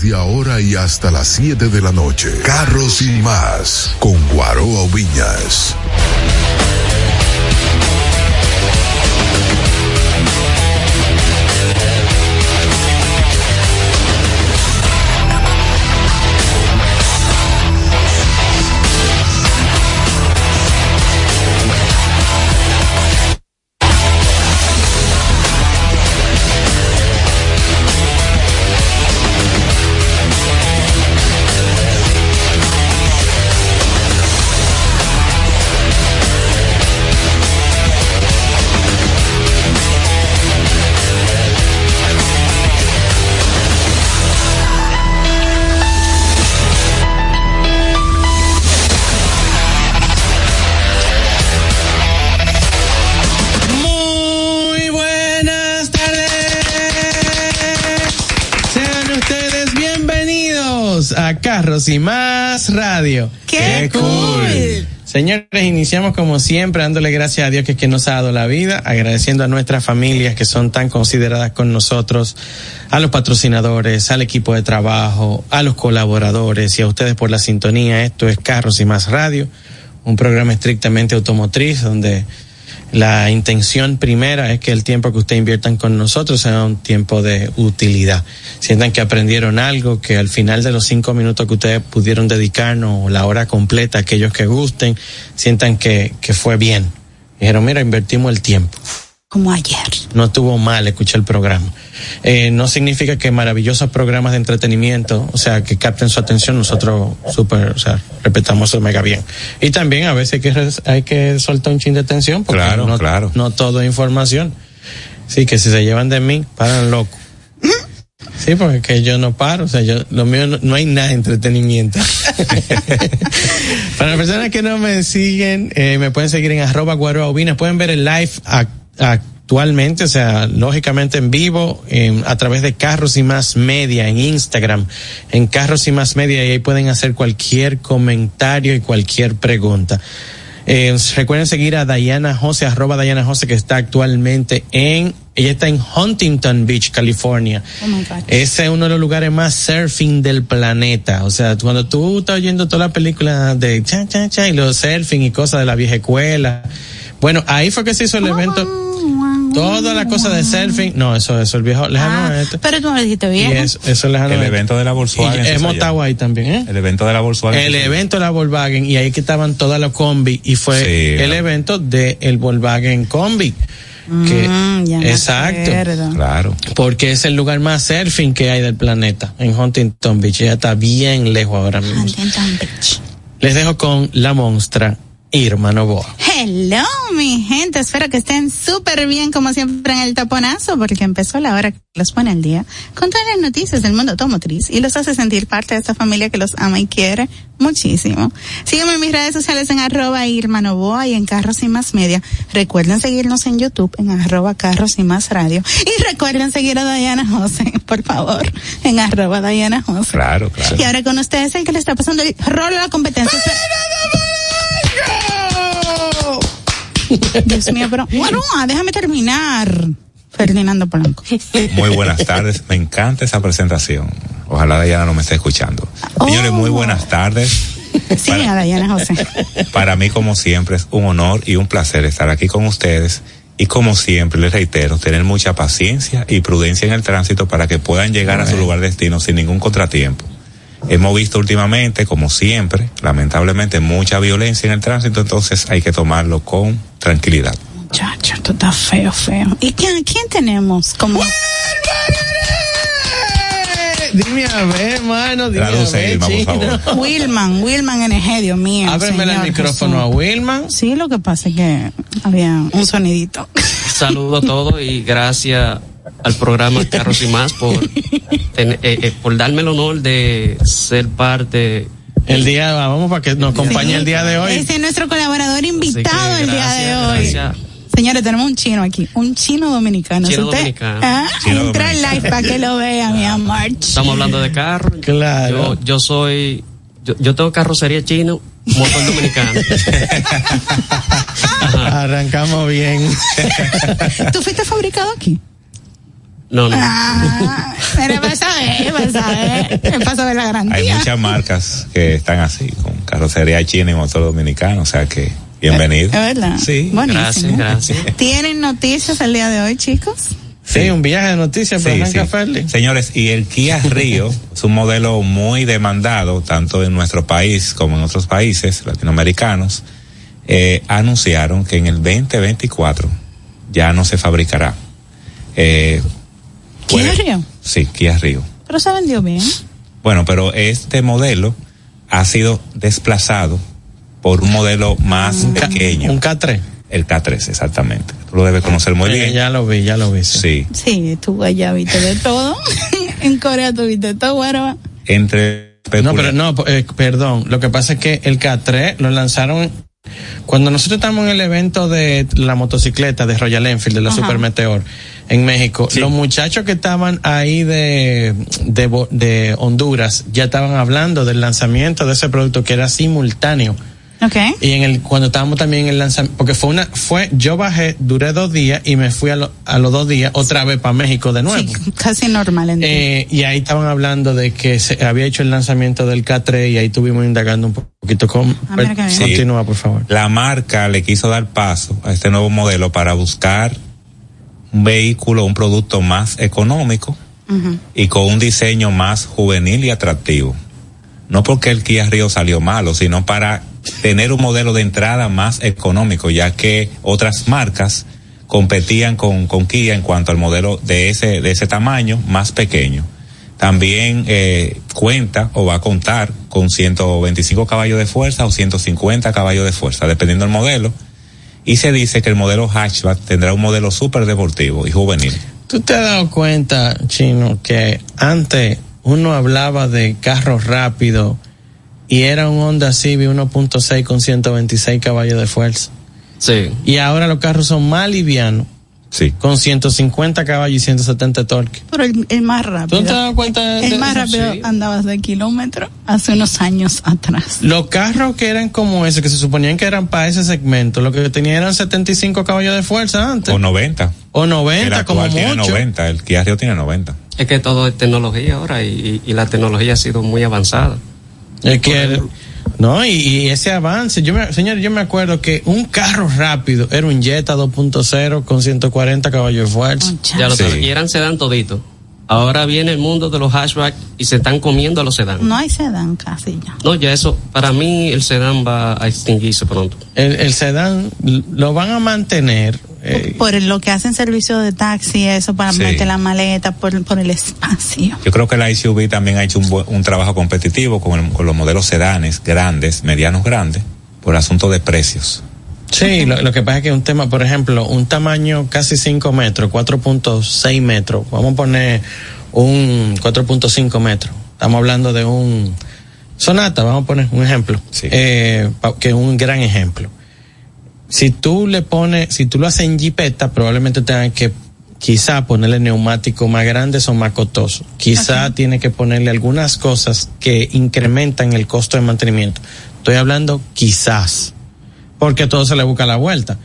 Desde ahora y hasta las 7 de la noche. Carros y más. Con Guaroa Viñas. Bienvenidos a Carros y Más Radio. ¡Qué cool! Señores, iniciamos como siempre dándole gracias a Dios que, es quien nos ha dado la vida, agradeciendo a nuestras familias que son tan consideradas con nosotros, a los patrocinadores, al equipo de trabajo, a los colaboradores y a ustedes por la sintonía. Esto es Carros y Más Radio, un programa estrictamente automotriz donde la intención primera es que el tiempo que ustedes inviertan con nosotros sea un tiempo de utilidad. Sientan que aprendieron algo, que al final de los cinco minutos que ustedes pudieron dedicarnos, o la hora completa, aquellos que gusten, sientan que, que fue bien. Dijeron, mira, invertimos el tiempo. Como ayer. No estuvo mal escuchar el programa. Eh, no significa que maravillosos programas de entretenimiento, o sea, que capten su atención, nosotros súper, o sea, respetamos eso mega bien. Y también a veces hay que, res- hay que soltar un chin de atención porque Claro, no, claro. no todo es información. Sí, que si se llevan de mí, paran loco. Sí, porque que yo no paro, o sea, yo, lo mío no, no hay nada de entretenimiento. Para las personas que no me siguen, eh, me pueden seguir en arroba guaroaubina, pueden ver el live ac- actualmente, o sea, lógicamente en vivo, en- a través de Carros y Más Media, en Instagram, en Carros y Más Media, y ahí pueden hacer cualquier comentario y cualquier pregunta. Eh, recuerden seguir a Diana Jose, arroba Diana Jose, que está actualmente en, ella está en Huntington Beach, California. Oh my God. Ese es uno de los lugares más surfing del planeta. O sea, cuando tú estás oyendo toda la película de cha, cha, cha, y los surfing y cosas de la vieja escuela. Bueno, ahí fue que se hizo el evento. Toda la cosa de surfing. No, eso, eso, el viejo lejano Ah, este. pero tú no lo dijiste bien. eso, eso es lejano El este. evento de la Volkswagen. Hemos estado ahí también, ¿eh? El evento de la Volkswagen. El evento de la Volkswagen y ahí que estaban todas las combi y fue Sí, el evento de el Volkswagen Combi. Que, Mm, ya me exacto. acuerdo. Claro. Porque es el lugar más surfing que hay del planeta, en Huntington Beach. Ya está bien lejos ahora mismo. Huntington Beach. Les dejo con la monstra Irma Novoa. Hello, mi gente. Espero que estén súper bien, como siempre, en el taponazo, porque empezó la hora que los pone al día con todas las noticias del mundo automotriz y los hace sentir parte de esta familia que los ama y quiere muchísimo. Sígueme en mis redes sociales en arroba Irma Novoa y en Carros y Más Media. Recuerden seguirnos en YouTube en arroba Carros y Más Radio. Y recuerden seguir a Diana José, por favor, en arroba Diana José. Claro, claro. Y ahora con ustedes el que le está pasando el rol a la competencia. Dios mío, pero bueno, déjame terminar. Ferdinando Polanco. Muy buenas tardes. Me encanta esa presentación. Ojalá Diana no me esté escuchando. Oh. Señores, muy buenas tardes. Sí, a Diana José. Para mí, como siempre, es un honor y un placer estar aquí con ustedes Y como siempre, les reitero, tener mucha paciencia y prudencia en el tránsito para que puedan llegar a su lugar de destino sin ningún contratiempo. Hemos visto últimamente, como siempre, lamentablemente, mucha violencia en el tránsito, entonces hay que tomarlo con tranquilidad. Muchacho, esto está feo, feo. ¿Y quién, quién tenemos como... Dime a ver, mano, dime Traduce, a ver, Irma, por chino. favor. Wilman, Wilman NG, Dios mío. Ábreme el micrófono a. Wilman. Sí, lo que pasa es que había un sonidito. Saludo a todos y gracias al programa Carros y Más por, ten- eh, eh, por darme el honor de ser parte. El día, vamos para que nos acompañe el día de hoy. Ese es nuestro colaborador que invitado el día de hoy. gracias. Señores, tenemos un chino aquí, un chino dominicano. Chino usted- dominicano. Ah, Chino entra en dominicano. live para que lo vea, mi amor. Estamos hablando de carros. Claro. Yo, yo soy. Yo, yo tengo carrocería chino, motor dominicano. Arrancamos bien. ¿Tú fuiste fabricado aquí? No, no. Ah, pero vas a ver, vas a ver. El paso de la Hay garantía. muchas marcas que están así, con carrocería china y motor dominicano, o sea que bienvenido. Es verdad. Sí. Buenísimo. Gracias, gracias. ¿Tienen noticias el día de hoy, chicos? Sí, un viaje de noticias, pero Sí, sí. Señores, y el Kia Río es un modelo muy demandado, tanto en nuestro país como en otros países latinoamericanos. Eh, anunciaron que en el 2024 ya no se fabricará. Eh, ¿Kia Río? Sí, Kia Río. Pero se vendió bien. Bueno, pero este modelo ha sido desplazado por un modelo más pequeño, Un K3. el K3 exactamente. Tú lo debes conocer muy Eh, bien. ya lo vi, ya lo vi. Sí. Sí. Sí, tú allá viste de todo. en Corea tuviste todo, güero. Entre No, pero no, eh, perdón. Lo que pasa es que el K3 lo lanzaron cuando nosotros estamos en el evento de la motocicleta de Royal Enfield, de la Ajá. Super Meteor, en México. Sí. Los muchachos que estaban ahí de, de, Bo- de Honduras ya estaban hablando del lanzamiento de ese producto que era simultáneo. Ok. Y en el, cuando estábamos también en el lanzamiento, porque fue una, fue, yo bajé, duré dos días y me fui a, lo- a los dos días otra vez para México de nuevo. Sí, casi normal. En Eh, y ahí estaban hablando de que se había hecho el lanzamiento del K3 y ahí estuvimos indagando un poquito con Ah, bien. Sí. continúa por favor la marca le quiso dar paso a este nuevo modelo para buscar un vehículo, un producto más económico y con un diseño más juvenil y atractivo. No porque el Kia Río salió malo, sino para tener un modelo de entrada más económico, ya que otras marcas competían con, con Kia en cuanto al modelo de ese, de ese tamaño más pequeño. También eh, cuenta o va a contar con 125 caballos de fuerza o 150 caballos de fuerza, dependiendo del modelo. Y se dice que el modelo hatchback tendrá un modelo súper deportivo y juvenil. tú te has dado cuenta chino que antes uno hablaba de carros rápidos y era un Honda Civic 1.6 con 126 caballos de fuerza Sí. y ahora los carros son más livianos Sí. con 150 caballos y 170 torque Pero el, el más rápido. ¿Tú no te das cuenta de El más eso? rápido Sí. andabas de kilómetro hace unos años atrás. Los carros que eran como ese, que se suponían que eran para ese segmento, lo que tenían eran 75 caballos de fuerza antes. O 90. O El 90 como actual tiene mucho. 90, el Kia Rio tiene 90. Es que todo es tecnología ahora y, y la tecnología ha sido muy avanzada. Es que, no, y, y ese avance, yo me, señor, yo me acuerdo que un carro rápido era un Jetta 2.0 con 140 caballos de fuerza. Ya lo Sí. Y eran sedán todito. Ahora viene el mundo de los hatchback y se están comiendo a los sedán. No hay sedán casi ya. No, ya eso, para mí el sedán va a extinguirse pronto. El, el sedán lo van a mantener. eh, Por lo que hacen servicio de taxi, eso para Sí. meter la maleta, por, por el espacio. Yo creo que la SUV también ha hecho un, buen- un trabajo competitivo con, el- con los modelos sedanes grandes, medianos grandes, por asunto de precios. Sí, lo, lo que pasa es que un tema, por ejemplo, un tamaño casi 5 metros, 4.6 metros, vamos a poner un 4.5 metros, estamos hablando de un Sonata, vamos a poner un ejemplo, Sí. eh, pa- que es un gran ejemplo. Si tú le pones, si tú lo haces en jipeta, probablemente tengan que quizá ponerle neumáticos más grandes o más costosos. Quizá tiene que ponerle algunas cosas que incrementan el costo de mantenimiento. Estoy hablando quizás porque todo se le busca la vuelta.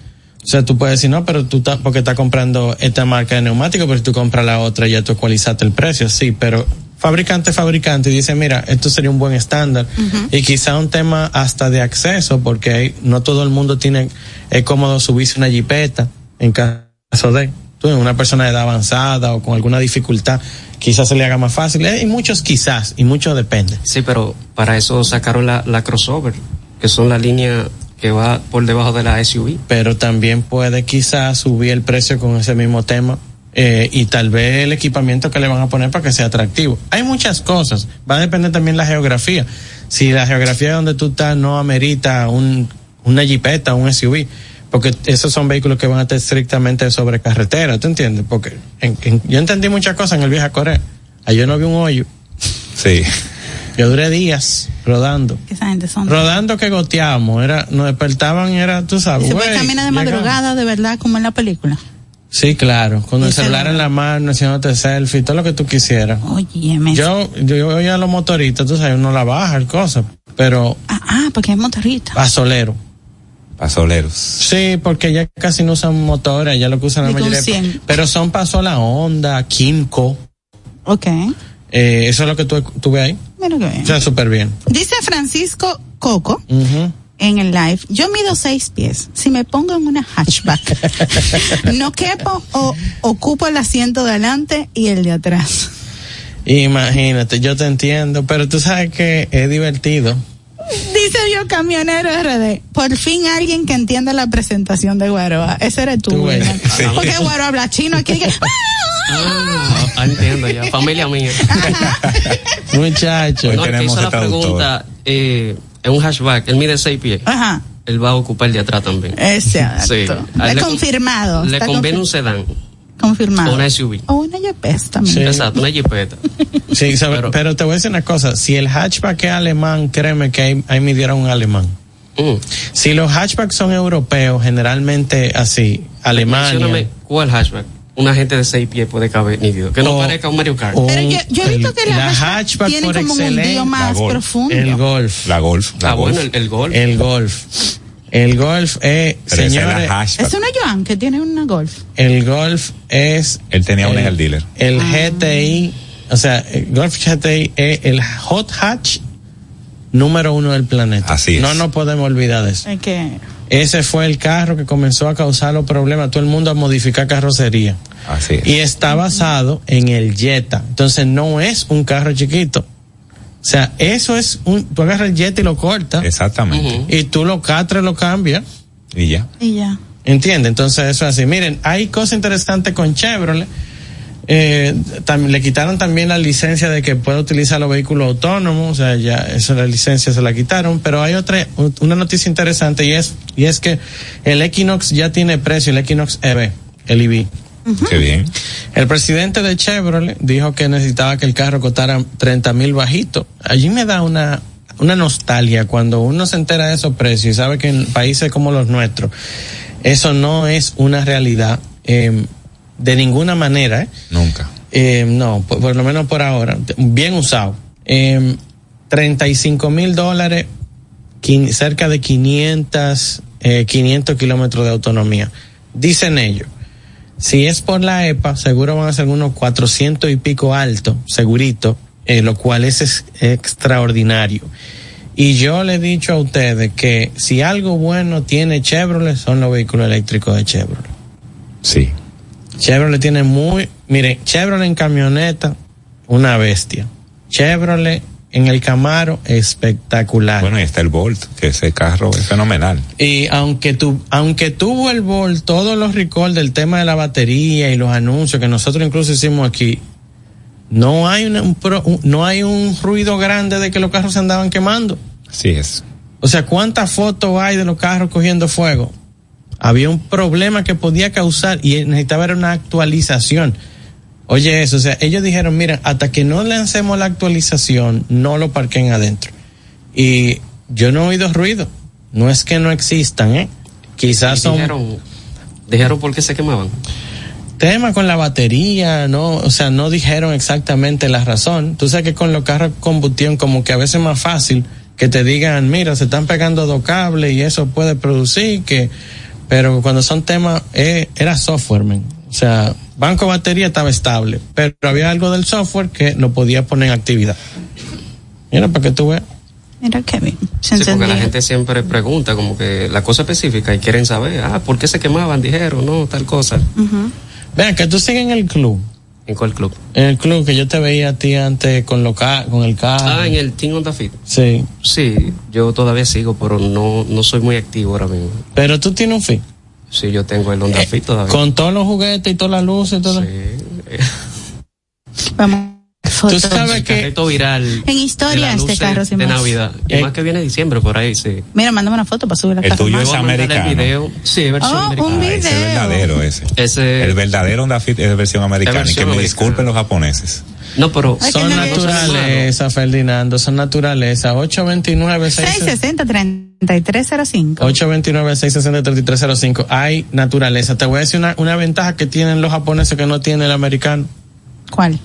O sea, tú puedes decir, no, pero tú estás, porque estás comprando esta marca de neumáticos, pero si tú compras la otra, ya tú ecualizaste el precio, sí, pero fabricante, fabricante, y dice, mira, esto sería un buen estándar. Y quizá un tema hasta de acceso, porque hay- no todo el mundo tiene, es cómodo subirse una jipeta en caso de tú, una persona de edad avanzada o con alguna dificultad, quizás se le haga más fácil. Eh, Y muchos quizás, y mucho depende. Sí, pero para eso sacaron la, la crossover, que son la línea que va por debajo de la SUV. Pero también puede quizás subir el precio con ese mismo tema. eh, y tal vez el equipamiento que le van a poner para que sea atractivo. Hay muchas cosas. Va a depender también la geografía. Si la geografía donde tú estás no amerita un, una jipeta, un SUV, porque esos son vehículos que van a estar estrictamente sobre carretera, ¿tú entiendes? Porque en- en- yo entendí muchas cosas en el viaje a Corea. Ayer no vi un hoyo. Sí. Yo duré días rodando. Esa gente son. Rodando que goteábamos, era, nos despertaban, era, tú Y sabes. se puede güey, caminar de llegamos. madrugada, de verdad, como en la película. Sí, claro, con el celular en la mano, haciéndote selfie, todo lo que tú quisieras. Oye, me. Yo, yo, yo oía a los motoristas, tú sabes, uno la baja, el cosa, pero Ah, ah, porque es motorista. pasolero. Pasoleros. Sí, porque ya casi no usan motores, ya lo que usan la mayoría. 100. Pero son pasola Honda, Kimco, Ok. eh, eso es lo que tú, tú ves ahí. Mira que bien. O sea, súper bien. Dice Francisco Coco en el live, yo mido seis pies. Si me pongo en una hatchback, no quepo o ocupo el asiento de adelante y el de atrás. Imagínate, yo te entiendo, pero tú sabes que es divertido. Dice yo camionero RD, por fin alguien que entienda la presentación de Guaroa. Ese eres tú, Tú. Porque Guaroa habla chino aquí. que- Ah, ah, entiendo ya. Familia mía. Muchacho. Hoy No, tenemos hizo la traductor. pregunta eh, en un hatchback, él mide 6 pies. Ajá. Él va a ocupar el de atrás también. Exacto. Sí. Le con- confirmado. Le conviene un sedán. Confirmado. o una SUV. O una Yepes también. Sí. Exacto, una jipeta. Sí, sabe- pero, Pero- te voy a decir una cosa, si el hatchback es alemán, créeme que ahí, ahí midieron un alemán. Mm. Si los hatchbacks son europeos, generalmente así, Alemania. Mencióname, ¿cuál hatchback? Una gente de 6 pies puede caber nítido. Que no O- parezca un Mario Kart. o- Pero yo, yo he visto el- que la, la hatchback tiene por como un la más Golf. profundo. El golf. La Golf. La ah, Golf. bueno, el, el gol. El golf. El golf es, Pero esa es una Joan que tiene una Golf. el golf es. Él tenía una en el- el dealer. El Ah. GTI, o sea, el Golf GTI es el hot hatch número uno del planeta. Así es. No nos podemos olvidar de eso. Es que Ese fue el carro que comenzó a causar los problemas, todo el mundo a modificar carrocería. Así es. Y está basado en el Jetta. Entonces no es un carro chiquito. O sea, eso es un, tú agarras el Jetta y lo cortas. Exactamente. Y tú lo catres, lo cambias. Y ya. y ya. ¿Entiendes? Entonces eso es así. Miren, hay cosas interesantes con Chevrolet. Eh, tam- le quitaron también la licencia de que puede utilizar los vehículos autónomos, o sea, ya esa la licencia se la quitaron, pero hay otra, una noticia interesante y es, y es que el Equinox ya tiene precio, el Equinox EV, el EV. Qué bien. El presidente de Chevrolet dijo que necesitaba que el carro costara 30 mil bajito. Allí me da una, una nostalgia cuando uno se entera de esos precios y sabe que en países como los nuestros, eso no es una realidad eh, de ninguna manera. ¿eh? Nunca. Eh, no, por, por lo menos por ahora, bien usado. Eh, 35 mil dólares, cerca de 500, eh, 500 kilómetros de autonomía. Dicen ellos, si es por la EPA, seguro van a ser unos 400 y pico alto, segurito, eh, lo cual es, es extraordinario. Y yo le he dicho a ustedes que si algo bueno tiene Chevrolet, son los vehículos eléctricos de Chevrolet. Sí. Chevrolet tiene muy, mire, Chevrolet en camioneta, una bestia. Chevrolet en el Camaro, espectacular. Bueno, y está el Volt, que ese carro es fenomenal. y aunque tu, aunque tuvo el Volt, todos los recall del tema de la batería y los anuncios que nosotros incluso hicimos aquí, no hay una- un, pro- un- no hay un ruido grande de que los carros se andaban quemando. Así es. O sea, ¿cuántas fotos hay de los carros cogiendo fuego? Había un problema que podía causar y necesitaba una actualización. Oye, eso, o sea, ellos dijeron, mira, hasta que no lancemos la actualización, no lo parquen adentro. Y yo no he oído ruido. No es que no existan, ¿eh? Quizás son dijeron, dijeron por qué se quemaban. temas con la batería, no, o sea, no dijeron exactamente la razón. Tú sabes que con los carros combustión como que a veces es más fácil que te digan, mira, se están pegando dos cables y eso puede producir que, pero cuando son temas, eh, era software, man. O sea, banco de batería estaba estable, pero había algo del software que no podía poner en actividad. Mira, para que tú veas. Mira qué bien. Sí, porque la gente siempre pregunta como que la cosa específica y quieren saber, ah, ¿por qué se quemaban? Dijeron, no, tal cosa. Ujú. Vean, que tú sigues en el club. ¿En cuál club? En el club que yo te veía a ti antes con, lo ca- con el carro. Ah, en el Team Honda Fit. Sí. Sí, yo todavía sigo, pero no, no soy muy activo ahora mismo. Pero tú tienes un fin. Sí, yo tengo el Honda Fit todavía. Con todos los juguetes y todas las luces y todo. Sí. Vamos. Tú Fotos. sabes El que viral. En de historias de luces carros y de más. Navidad. Y Eh. más que viene diciembre por ahí, sí. Mira, mándame una foto para subir la El tuyo es americano. El video. Sí, versión Oh, americana. un Ah, ese es video. verdadero ese. Ese, El verdadero Honda Fit es de versión americana. versión y que me americana. disculpen los japoneses. no, pero Ay, son naturaleza, Ferdinando, son naturaleza. 829 660 3305 829 660 3305 Hay naturaleza. Te voy a decir una, una ventaja que tienen los japoneses que no tiene el americano. ¿Cuál?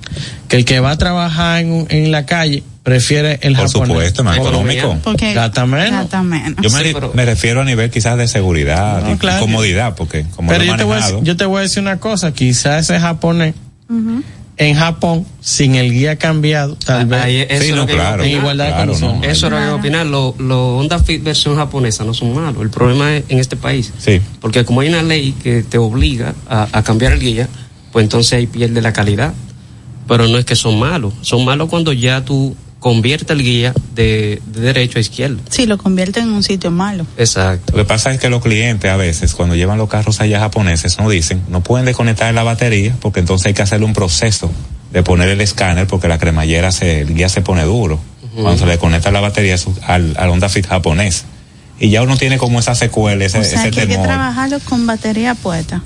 Que el que va a trabajar en, en la calle prefiere el Por japonés. supuesto, más económico. Porque Gata menos. Gata menos. Yo me, Sí, re- pero- me refiero a nivel quizás de seguridad No, y claro. comodidad, porque como Pero yo te, voy a, yo te voy a decir una cosa, quizás ese japonés en Japón, sin el guía cambiado, tal vez. ahí, eso Sí, no, claro. en igualdad de condiciones. no. Eso era lo que opinar. Los lo Honda Fit versión japonesa no son malos. El problema es en este país. Sí. Porque como hay una ley que te obliga a, a cambiar el guía, pues entonces ahí pierde la calidad. Pero no es que son malos. Son malos cuando ya tú conviertes el guía de, de derecho a izquierda. Sí, lo convierte en un sitio malo. Exacto. Lo que pasa es que los clientes a veces, cuando llevan los carros allá japoneses, no dicen, no pueden desconectar la batería, porque entonces hay que hacerle un proceso de poner el escáner, porque la cremallera, se, el guía se pone duro. Cuando se le conecta la batería al, al Honda Fit japonés. Y ya uno tiene como esa secuela, ese, o sea, ese que hay que temor. trabajarlo con batería puesta.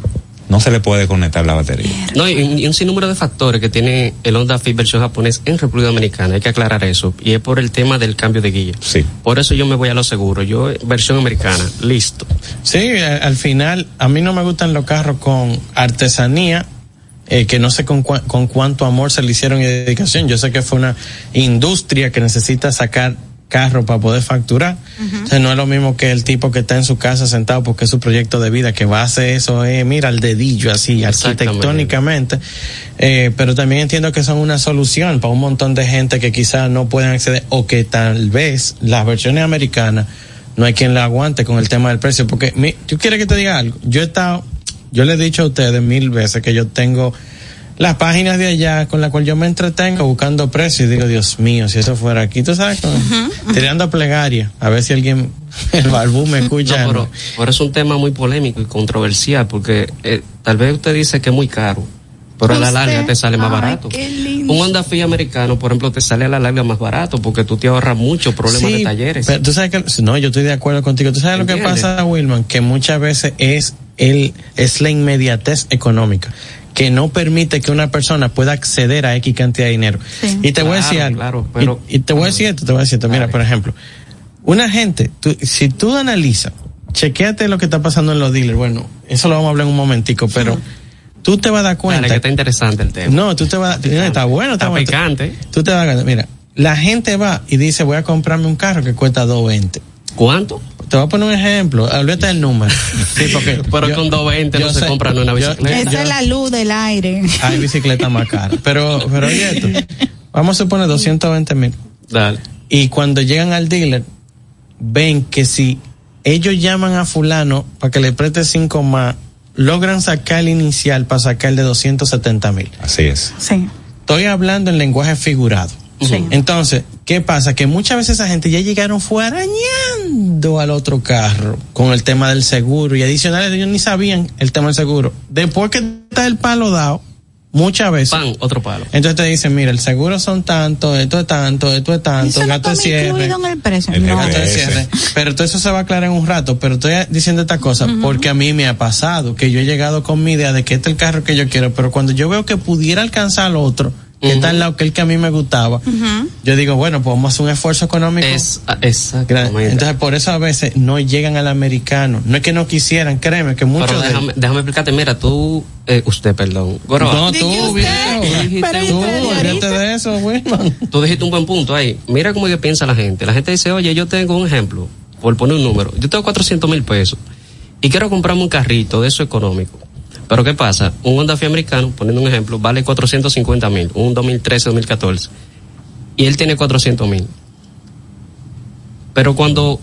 No se le puede conectar la batería. No, y, y un sinnúmero de factores que tiene el Honda Fit versión japonés en República Dominicana. Hay que aclarar eso. Y es por el tema del cambio de guía. Sí. Por eso yo me voy a lo seguro. Yo, versión americana. Listo. Sí, al final, a mí no me gustan los carros con artesanía, eh, que no sé con, cua- con cuánto amor se le hicieron y dedicación. Yo sé que fue una industria que necesita sacar carro para poder facturar. O sea, no es lo mismo que el tipo que está en su casa sentado porque es su proyecto de vida, que va a hacer eso, eh, mira, al dedillo así, arquitectónicamente. Eh, pero también entiendo que son una solución para un montón de gente que quizás no pueden acceder o que tal vez las versiones americanas no hay quien la aguante con el tema del precio. Porque, mi, ¿tú quieres que te diga algo? Yo he estado, yo le he dicho a ustedes mil veces que yo tengo las páginas de allá con la cual yo me entretengo buscando precios y digo, Dios mío, si eso fuera aquí, tú sabes, tirando plegaria, a ver si alguien, el barbú me escucha. No, pero, pero es un tema muy polémico y controversial porque eh, tal vez usted dice que es muy caro, pero a la larga te sale más Ay, barato. Un Honda Fit americano, por ejemplo, te sale a la larga más barato porque tú te ahorras mucho problemas Sí, de talleres. Pero tú sabes que, no, yo estoy de acuerdo contigo. Tú sabes lo que pasa, Wilman, que muchas veces es el, es la inmediatez económica que no permite que una persona pueda acceder a X cantidad de dinero. Sí. Y te voy a decir Claro, algo. claro, pero- y, y te voy a decir esto, te voy a decir esto. Mira, por ejemplo, una gente, tú- si tú analizas, chequéate lo que está pasando en los dealers. Bueno, eso lo vamos a hablar en un momentico, pero tú te vas a dar cuenta. Dale, que está interesante el tema. No, tú te vas a dar, está bueno, está, Está bueno. picante. Tú te vas a dar- mira, la gente va y dice, voy a comprarme un carro que cuesta 220. ¿Cuánto? Te voy a poner un ejemplo, olvídate del número. Sí, porque Pero yo- con 220 no se compra una yo- bicicleta. Esa es la luz del aire. Hay bicicletas más caras. Pero, pero oye esto, vamos a suponer 220 mil. Dale. Y cuando llegan al dealer, ven que si ellos llaman a fulano para que le preste cinco más, logran sacar el inicial para sacar el de 270 mil. Así es. Sí. Estoy hablando en lenguaje figurado. Sí. Entonces, ¿qué pasa? Que muchas veces esa gente ya llegaron fue arañando al otro carro con el tema del seguro y adicionales ellos ni sabían el tema del seguro. Después que está el palo dado, muchas veces. Pan, otro palo. Entonces te dicen, mira, el seguro son tanto, esto es tanto, esto es tanto, Eso el no gato de cierre. en el precio. El No. gasto de cierre. Pero todo eso se va a aclarar en un rato. Pero estoy diciendo esta cosa porque a mí me ha pasado que yo he llegado con mi idea de que este es el carro que yo quiero, pero cuando yo veo que pudiera alcanzar al otro, que está al lado que el que a mí me gustaba, yo digo, bueno, pues vamos a hacer un esfuerzo económico. Es, ah. Entonces, por eso a veces no llegan al americano. No es que no quisieran, créeme, que muchos Pero de déjame, déjame explicarte, mira, tú, eh, usted, perdón. No, tú, olvídate de eso, Wilman. tú dijiste un buen punto ahí. Mira cómo que piensa la gente. La gente dice, oye, yo tengo un ejemplo, por poner un número. Yo tengo 400 mil pesos y quiero comprarme un carrito de eso económico. Pero ¿qué pasa? Un Honda Fit americano, poniendo un ejemplo, vale 450 mil, un 2013, 2014. Y él tiene 400 mil. Pero cuando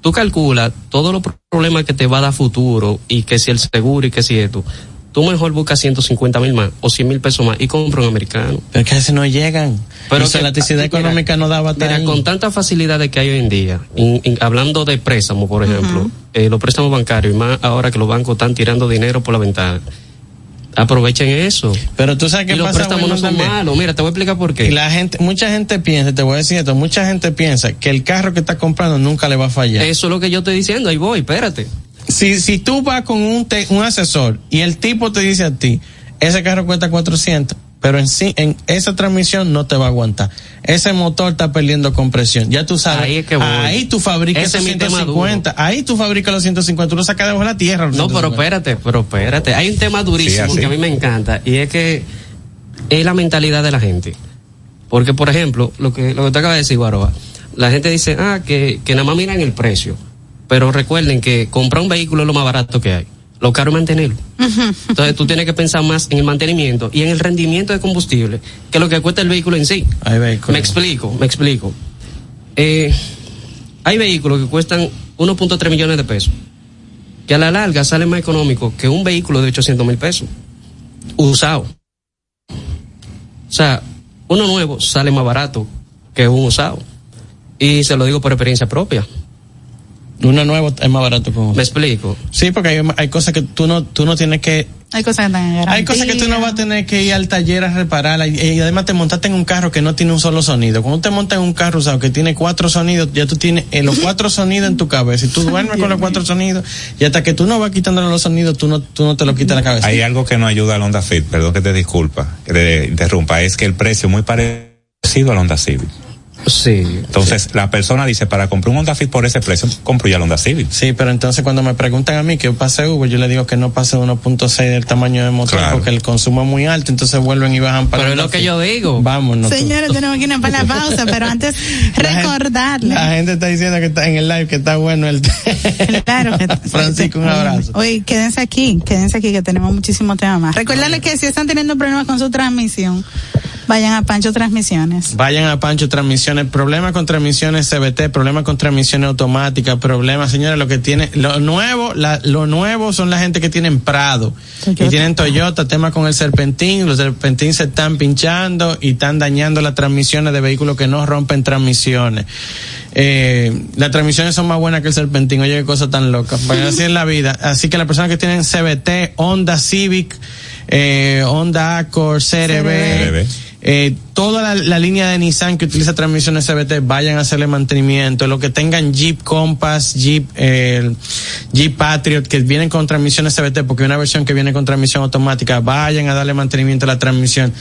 tú calculas todos los problemas que te va a dar futuro y que si el seguro y que si esto, tú mejor buscas 150 mil más o 100 mil pesos más y compra un americano. Pero es que a veces no llegan. Pero que- la elasticidad mira, económica no daba Mira, tan- con tantas facilidades que hay hoy en día, in- in- hablando de préstamos, por ejemplo, eh, los préstamos bancarios, y más ahora que los bancos están tirando dinero por la ventana, aprovechen eso. Pero tú sabes Y qué los pasa, préstamos no son malos. Mira, te voy a explicar por Y qué. la gente, mucha gente piensa, te voy a decir esto, mucha gente piensa que el carro que está comprando nunca le va a fallar. Eso es lo que yo estoy diciendo, ahí voy, espérate. Si, si tú vas con un, te- un asesor y el tipo te dice a ti, ese carro cuesta 400, pero en sí, en esa transmisión no te va a aguantar. Ese motor está perdiendo compresión. Ya tú sabes. Ahí es que voy. ahí tú fabricas Ese esos es mi tema 150. Ahí tú fabricas los 150. Tú lo sacas debajo de la tierra. No, pero 150. espérate, pero espérate. Hay un tema durísimo Sí, que a mí me encanta y es que es la mentalidad de la gente. Porque, por ejemplo, lo que, lo que te acaba de decir, Guaroa, la gente dice, ah, que, que nada más miran el precio. Pero recuerden que comprar un vehículo es lo más barato que hay. Lo caro es mantenerlo. Entonces tú tienes que pensar más en el mantenimiento y en el rendimiento de combustible que lo que cuesta el vehículo en sí. Hay vehículos. Me explico, me explico. Eh, hay vehículos que cuestan 1.3 millones de pesos, que a la larga sale más económico que un vehículo de 800 mil pesos, usado. O sea, uno nuevo sale más barato que un usado. Y se lo digo por experiencia propia. Uno nuevo es más barato como. Me explico. Sí, porque hay, hay cosas que tú no, tú no tienes que Hay cosas que Hay cosas que tú no vas a tener que ir al taller a repararla y, y además te montaste en un carro que no tiene un solo sonido. Cuando te montas en un carro usado que tiene cuatro sonidos, ya tú tienes eh, los cuatro sonidos en tu cabeza y tú duermes con los cuatro sonidos y hasta que tú no vas quitándole los sonidos, tú no, tú no te lo quitas la cabeza. Hay algo que no ayuda al Honda Fit, perdón que te disculpa, que te interrumpa, es que el precio es muy parecido al Honda Civic. Sí. Entonces, la persona dice, para comprar un Honda Fit por ese precio, compro ya el Honda Civic. Sí, pero entonces cuando me preguntan a mí que yo pase Uber, yo le digo que no pase de 1.6 del tamaño de motor Claro. porque el consumo es muy alto, entonces vuelven y bajan para Pero es lo que Fit. yo digo. Vámonos. Señores, tenemos que ir para la pausa, pero antes La gente- recordarle. La gente está diciendo que está en el live que está bueno el Claro que Francisco, un abrazo. Oye, quédense aquí, quédense aquí que tenemos muchísimos temas más. Recordarles que si están teniendo problemas con su transmisión, vayan a Pancho Transmisiones. Vayan a Pancho Transmisiones, problemas con transmisiones CBT, problemas con transmisiones automáticas, problemas, señores, lo que tiene, lo nuevo, la, lo nuevo son la gente que tienen Prado, Toyota. y tienen Toyota, tema con el serpentín, los serpentín se están pinchando y están dañando las transmisiones de vehículos que no rompen transmisiones. Eh, las transmisiones son más buenas que el serpentín, oye qué cosa tan loca, pero así es la vida. Así que las personas que tienen CBT, Honda Civic, eh, Honda Accord, CRB, CRB. Eh, toda la, la línea de Nissan que utiliza transmisiones CBT vayan a hacerle mantenimiento. Lo que tengan Jeep Compass, Jeep, eh, Jeep Patriot que vienen con transmisiones CBT porque hay una versión que viene con transmisión automática, vayan a darle mantenimiento a la transmisión.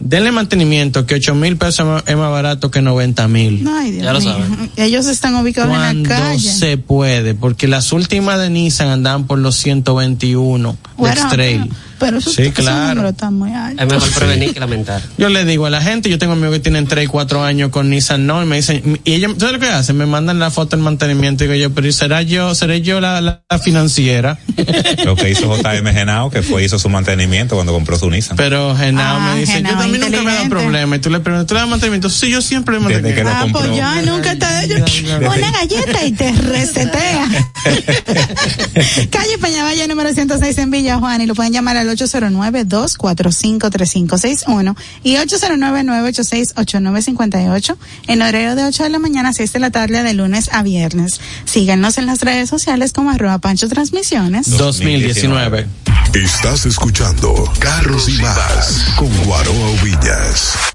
Denle mantenimiento que ocho mil pesos es más- barato que 90 mil. Ya lo saben. Ellos están ubicados en Cuando la calle. se puede, porque las últimas de Nissan andaban por los 121 de Bueno, X-Trail. Pero eso, Sí, claro. números están muy altos. Es mejor prevenir que lamentar. Yo le digo a la gente, yo tengo amigos que tienen 3 y 4 años con Nissan no, y me dicen, y ellos, ¿sabes lo que hacen? Me mandan la foto del mantenimiento y digo yo, pero ¿y será yo, seré yo la, la, la financiera? Lo que hizo JM Genao, que fue hizo su mantenimiento cuando compró su Nissan. pero Genao Ah, me dice, Genao yo también nunca me da inteligente. problema. Y tú le preguntas, ¿tú le das mantenimiento? Sí, yo siempre le Desde que lo Ah, compró. pues ya nunca te yo, una galleta y te resetea. Calle Peñavalle número 106 en Villa Juan y lo pueden llamar al 809-245-3561 y 809-986-8958 en horario de 8 de la mañana a 6 de la tarde de lunes a viernes. Síganos en las redes sociales como arroba Pancho Transmisiones. 2019. Estás escuchando Carros y Más con Guaroa Villas.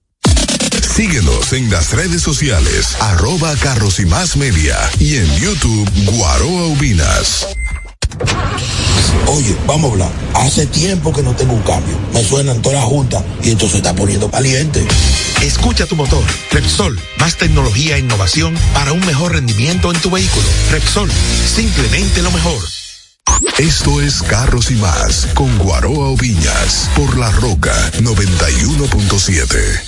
Síguenos en las redes sociales, arroba carros y más media y en YouTube Guaroa Ubinas. Oye, vamos a hablar. Hace tiempo que no tengo un cambio. Me suenan todas las juntas y esto se está poniendo caliente. Escucha tu motor. Repsol, más tecnología e innovación para un mejor rendimiento en tu vehículo. Repsol, simplemente lo mejor. Esto es Carros y más con Guaroa Oviñas por La Roca 91.7.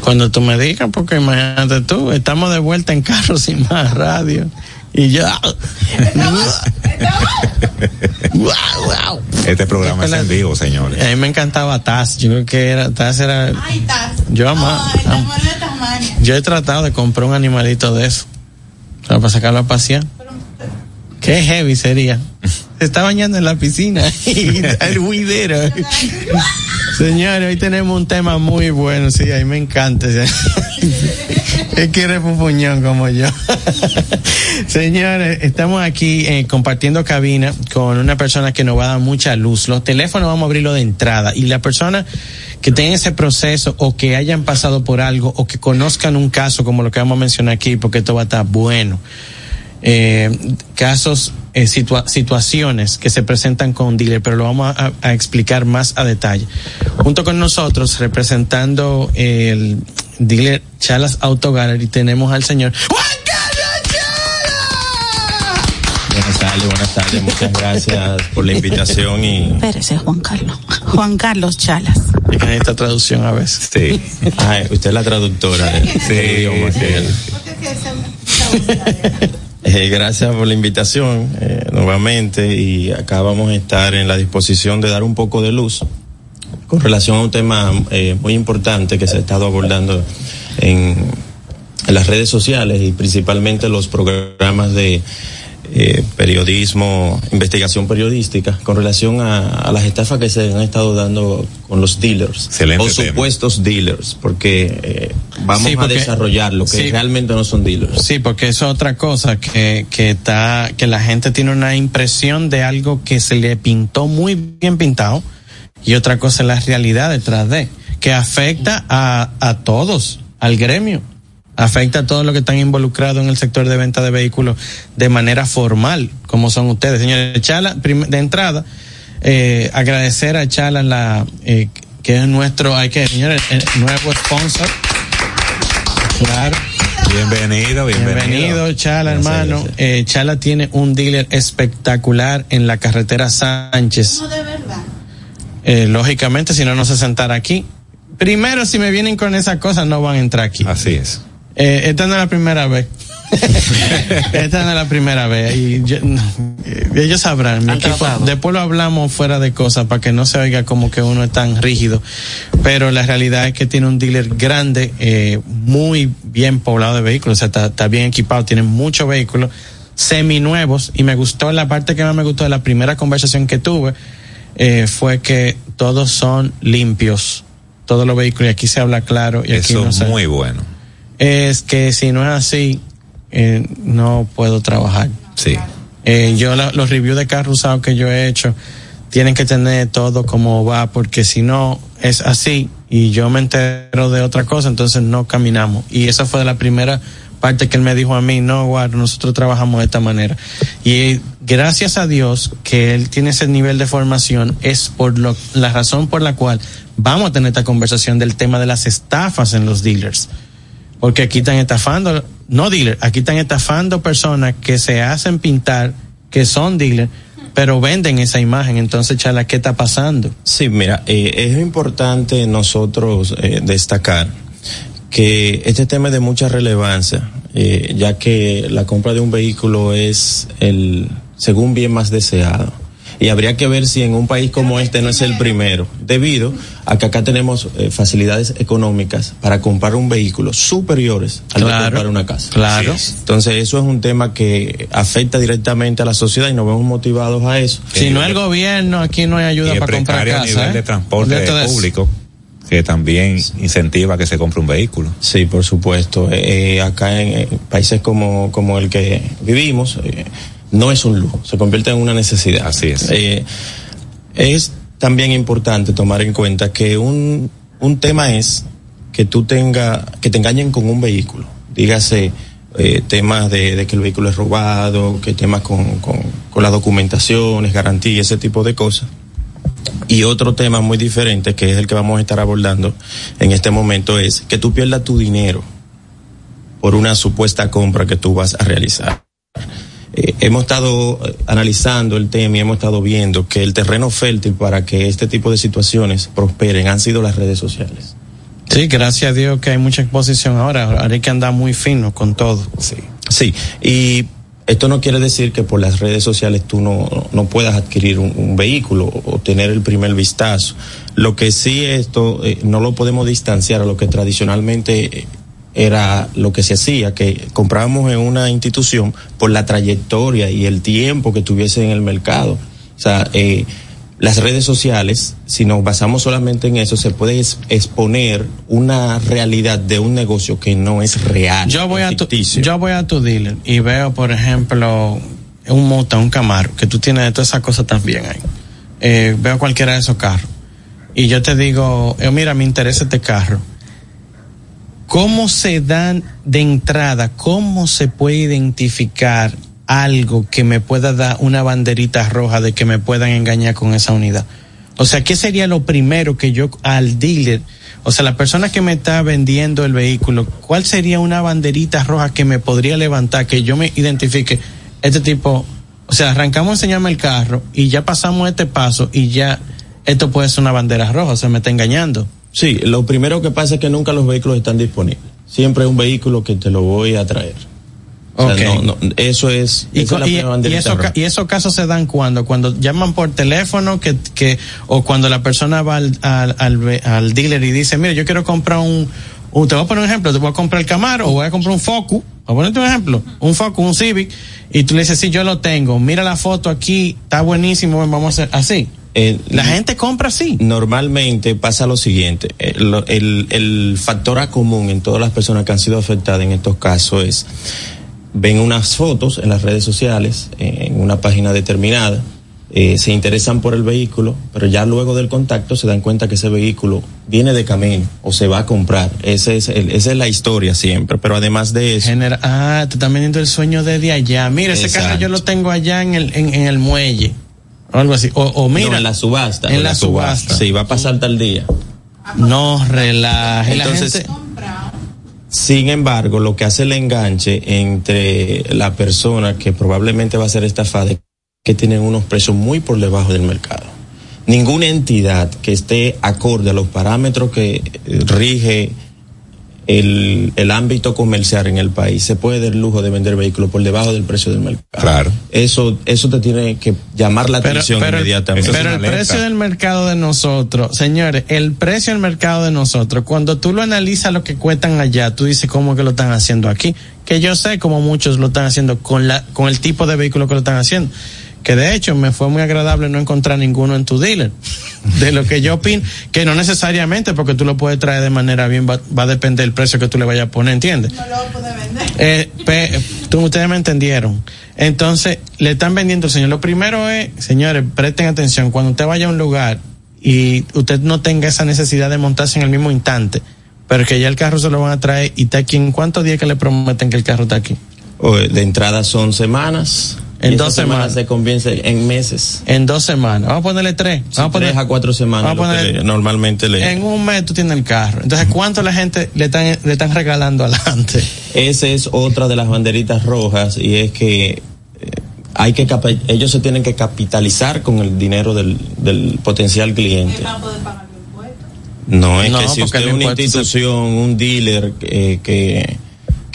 Cuando tú me digas, porque imagínate tú, estamos de vuelta en Carros y más radio. Y ya. Este programa es en vivo, señores. A mí me encantaba Taz. Yo creo que era, Taz era. Ay, Taz. Yo amaba. De Tasmania. Yo he tratado de comprar un animalito de eso. O sea, para sacarlo a pasear. Qué heavy sería. Se está bañando en la piscina. y el huidero. Señores, hoy tenemos un tema muy bueno. Sí, a mí me encanta. Es que eres pupuñón como yo. Señores, estamos aquí eh, compartiendo cabina con una persona que nos va a dar mucha luz. Los teléfonos vamos a abrirlo de entrada y la persona que tenga ese proceso o que hayan pasado por algo o que conozcan un caso como lo que vamos a mencionar aquí, porque esto va a estar bueno. Eh, casos, eh, situa- situaciones que se presentan con dealer, pero lo vamos a explicar más a detalle. Junto con nosotros, representando el dealer Chalas Auto Gallery, tenemos al señor Juan Buenas tardes, buenas tardes. Muchas gracias por la invitación y. Espérese, Juan Carlos. Juan Carlos Chalas. Y que necesita traducción a veces. Sí. Ay, usted es la traductora. del idioma que- Eh, gracias por la invitación eh, nuevamente y acá vamos a estar en la disposición de dar un poco de luz con relación a un tema eh, muy importante que se ha estado abordando en, en las redes sociales y principalmente los programas de eh, periodismo, investigación periodística con relación a, a las estafas que se han estado dando con los dealers Excelente o tema. supuestos dealers, porque eh, vamos Sí, a desarrollar lo que sí. realmente no son dealers. Sí, porque eso es otra cosa que, que está, que la gente tiene una impresión de algo que se le pintó muy bien pintado y otra cosa es la realidad detrás de, que afecta a, a todos, al gremio, afecta a todos los que están involucrados en el sector de venta de vehículos de manera formal, como son ustedes. Señores, Chala, de entrada, eh, agradecer a Chala la, eh, que es nuestro, hay que, señores, el nuevo sponsor. Claro. Bienvenido, bienvenido. Bienvenido, Chala, Gracias, hermano. Eh, Chala tiene un dealer espectacular en la carretera Sánchez. No, de verdad. Eh, lógicamente, si no, no se sentara aquí. Primero, si me vienen con esas cosas, no van a entrar aquí. Así es. Eh, esta no es la primera vez. esta no es la primera vez. Y yo- eh, ellos sabrán. Mi equipo- después lo hablamos fuera de cosas para que no se oiga como que uno es tan rígido. Pero la realidad es que tiene un dealer grande, eh, muy bien poblado de vehículos. O sea, está, está bien equipado, tiene muchos vehículos seminuevos. Y me gustó, la parte que más me gustó de la primera conversación que tuve, eh, fue que todos son limpios. Todos los vehículos, y aquí se habla claro. Y aquí Eso no es muy bueno. es que si no es así, eh, no puedo trabajar. Sí. Eh, yo la- los reviews de carros usados que yo he hecho tienen que tener todo como va, porque si no es así y yo me entero de otra cosa, entonces no caminamos. Y esa fue la primera parte que él me dijo a mí, no, guarda, nosotros trabajamos de esta manera. Y gracias a Dios que él tiene ese nivel de formación, es por lo, la razón por la cual vamos a tener esta conversación del tema de las estafas en los dealers. Porque aquí están estafando, no dealers, aquí están estafando personas que se hacen pintar, que son dealers, pero venden esa imagen. Entonces, Chala, ¿qué está pasando? Sí, mira, eh, es importante nosotros eh, destacar que este tema es de mucha relevancia, eh, ya que la compra de un vehículo es el según bien más deseado. Y habría que ver si en un país como este no es el primero, debido a que acá tenemos eh, facilidades económicas para comprar un vehículo superiores al de comprar una casa. Claro. Entonces eso es un tema que afecta directamente a la sociedad y nos vemos motivados a eso. Si no el gobierno, aquí no hay ayuda y para comprar precario a casa. nivel ¿eh? de transporte De público que también incentiva que se compre un vehículo. Sí, por supuesto. Eh, acá en eh, países como, como el que vivimos, eh, no es un lujo, se convierte en una necesidad. Así es. Eh, es también importante tomar en cuenta que un, un tema es que tú tenga, que te engañen con un vehículo. Dígase, eh, temas de, de que el vehículo es robado, que temas con, con, con las documentaciones, garantía, ese tipo de cosas. Y otro tema muy diferente, que es el que vamos a estar abordando en este momento, es que tú pierdas tu dinero por una supuesta compra que tú vas a realizar. Eh, hemos estado eh, analizando el tema y hemos estado viendo que el terreno fértil para que este tipo de situaciones prosperen han sido las redes sociales. Sí, gracias a Dios que hay mucha exposición ahora. Ahora hay que andar muy fino con todo. Sí. Sí, y esto no quiere decir que por las redes sociales tú no, no puedas adquirir un, un vehículo o tener el primer vistazo. Lo que sí esto eh, no lo podemos distanciar a lo que tradicionalmente era lo que se hacía, que comprábamos en una institución por la trayectoria y el tiempo que tuviese en el mercado. O sea, eh, las redes sociales, si nos basamos solamente en eso, se puede exponer una realidad de un negocio que no es real. Yo voy, a tu, yo voy a tu dealer y veo, por ejemplo, un Mota, un Camaro, que tú tienes de todas esas cosas también ahí. Eh, veo cualquiera de esos carros. Y yo te digo, eh, mira, me interesa este carro. ¿Cómo se dan de entrada, cómo se puede identificar algo que me pueda dar una banderita roja de que me puedan engañar con esa unidad? O sea, ¿qué sería lo primero que yo al dealer, o sea, la persona que me está vendiendo el vehículo, cuál sería una banderita roja que me podría levantar, que yo me identifique este tipo, o sea, arrancamos a enseñarme el carro y ya pasamos este paso y ya esto puede ser una bandera roja, o sea, me está engañando. Sí, lo primero que pasa es que nunca los vehículos están disponibles. Siempre es un vehículo que te lo voy a traer. O sea, Ok. no, no, eso es, Y, esa co- es la y- esos, casos se dan cuando, cuando llaman por teléfono que, que o cuando la persona va al, al, al al dealer y dice, mire, yo quiero comprar un, un- te voy a poner un ejemplo, te voy a comprar el Camaro o voy a comprar un Focus, voy a ponerte un ejemplo, un Focus, un Civic, y tú le dices, sí, yo lo tengo, mira la foto aquí, está buenísimo, vamos a hacer así. Eh, La gente compra así. Normalmente pasa lo siguiente, eh, el, el factor a común en todas las personas que han sido afectadas en estos casos es, ven unas fotos en las redes sociales, en una página determinada, eh, se interesan por el vehículo, pero ya luego del contacto se dan cuenta que ese vehículo viene de camino o se va a comprar. Ese es el- esa es la historia siempre, pero además de eso... Genera, ah, te están vendiendo el sueño desde allá. Mira, ese carro yo lo tengo allá en el, en, en el muelle. O algo así. O, o mira. No, en la subasta. En la subasta. Sí, va a pasar tal día. No relaje. La Entonces, gente- Sin embargo, lo que hace el enganche entre la persona que probablemente va a ser estafada es que tienen unos precios muy por debajo del mercado. Ninguna entidad que esté acorde a los parámetros que eh, rige el, el ámbito comercial en el país se puede dar el lujo de vender vehículos por debajo del precio del mercado. Claro. Eso, eso te tiene que llamar la pero, atención pero- inmediatamente. pero el precio del mercado de nosotros, señores, el precio del mercado de nosotros, cuando tú lo analizas lo que cuestan allá, tú dices cómo que lo están haciendo aquí. Que yo sé cómo muchos lo están haciendo con la, con el tipo de vehículo que lo están haciendo. Que de hecho me fue muy agradable no encontrar ninguno en tu dealer. De lo que yo opino, que no necesariamente porque tú lo puedes traer de manera bien, va, va a depender del precio que tú le vayas a poner, ¿entiendes? Eh, pe- tú- ustedes me entendieron. Entonces, le están vendiendo al señor. Lo primero es, señores, presten atención, cuando usted vaya a un lugar y usted no tenga esa necesidad de montarse en el mismo instante, pero que ya el carro se lo van a traer y está aquí, ¿en cuántos días que le prometen que el carro está aquí? De entrada son semanas. En y dos semanas. se convierte en meses. En dos semanas. Vamos a ponerle tres. Sí, Vamos a poner, tres a cuatro semanas. vamos a lo que poner- le- normalmente le. en un mes tú tienes el carro. Entonces, ¿cuánto la gente le están, le están regalando adelante? Esa es otra de las banderitas rojas y es que eh, hay que ellos se tienen que capitalizar con el dinero del, del potencial cliente. No es No, que si usted es una impuesto se- institución, un dealer eh, que,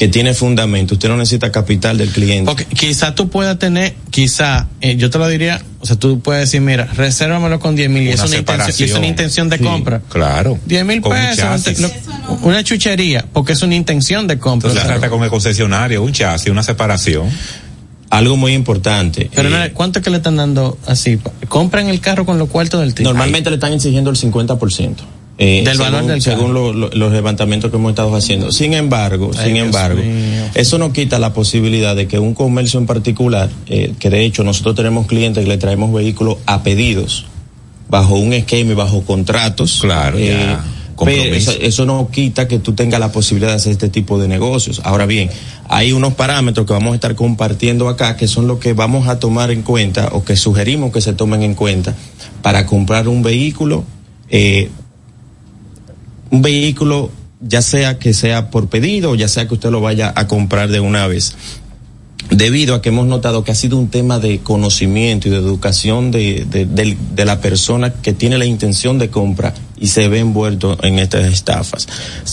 que tiene fundamento. Usted no necesita capital del cliente. Porque quizá tú puedas tener, quizá, eh, yo te lo diría, o sea, tú puedes decir, mira, resérvamelo con 10 mil y, es Una una intención, y es una intención de Sí, compra. Claro. 10 mil un pesos, una chuchería, porque es una intención de compra. Entonces O sea, trata con el concesionario, un chasis, una separación. Algo muy importante. pero eh, no, ¿cuánto es que le están dando así? Compran el carro con los cuartos del tipo. Normalmente le están exigiendo el 50%. Eh, Del valor según, del según carro. lo- lo- los levantamientos que hemos estado haciendo. Sin embargo, Ay, sin Dios embargo, mío. eso no quita la posibilidad de que un comercio en particular, eh, que de hecho nosotros tenemos clientes que le traemos vehículos a pedidos, bajo un esquema y bajo contratos. Claro, ya, pero compromiso. eso, eso no quita que tú tengas la posibilidad de hacer este tipo de negocios. Ahora bien, hay unos parámetros que vamos a estar compartiendo acá que son los que vamos a tomar en cuenta o que sugerimos que se tomen en cuenta para comprar un vehículo, eh, un vehículo ya sea que sea por pedido o ya sea que usted lo vaya a comprar de una vez. Debido a que hemos notado que ha sido un tema de conocimiento y de educación de, de- de la persona que tiene la intención de compra y se ve envuelto en estas estafas.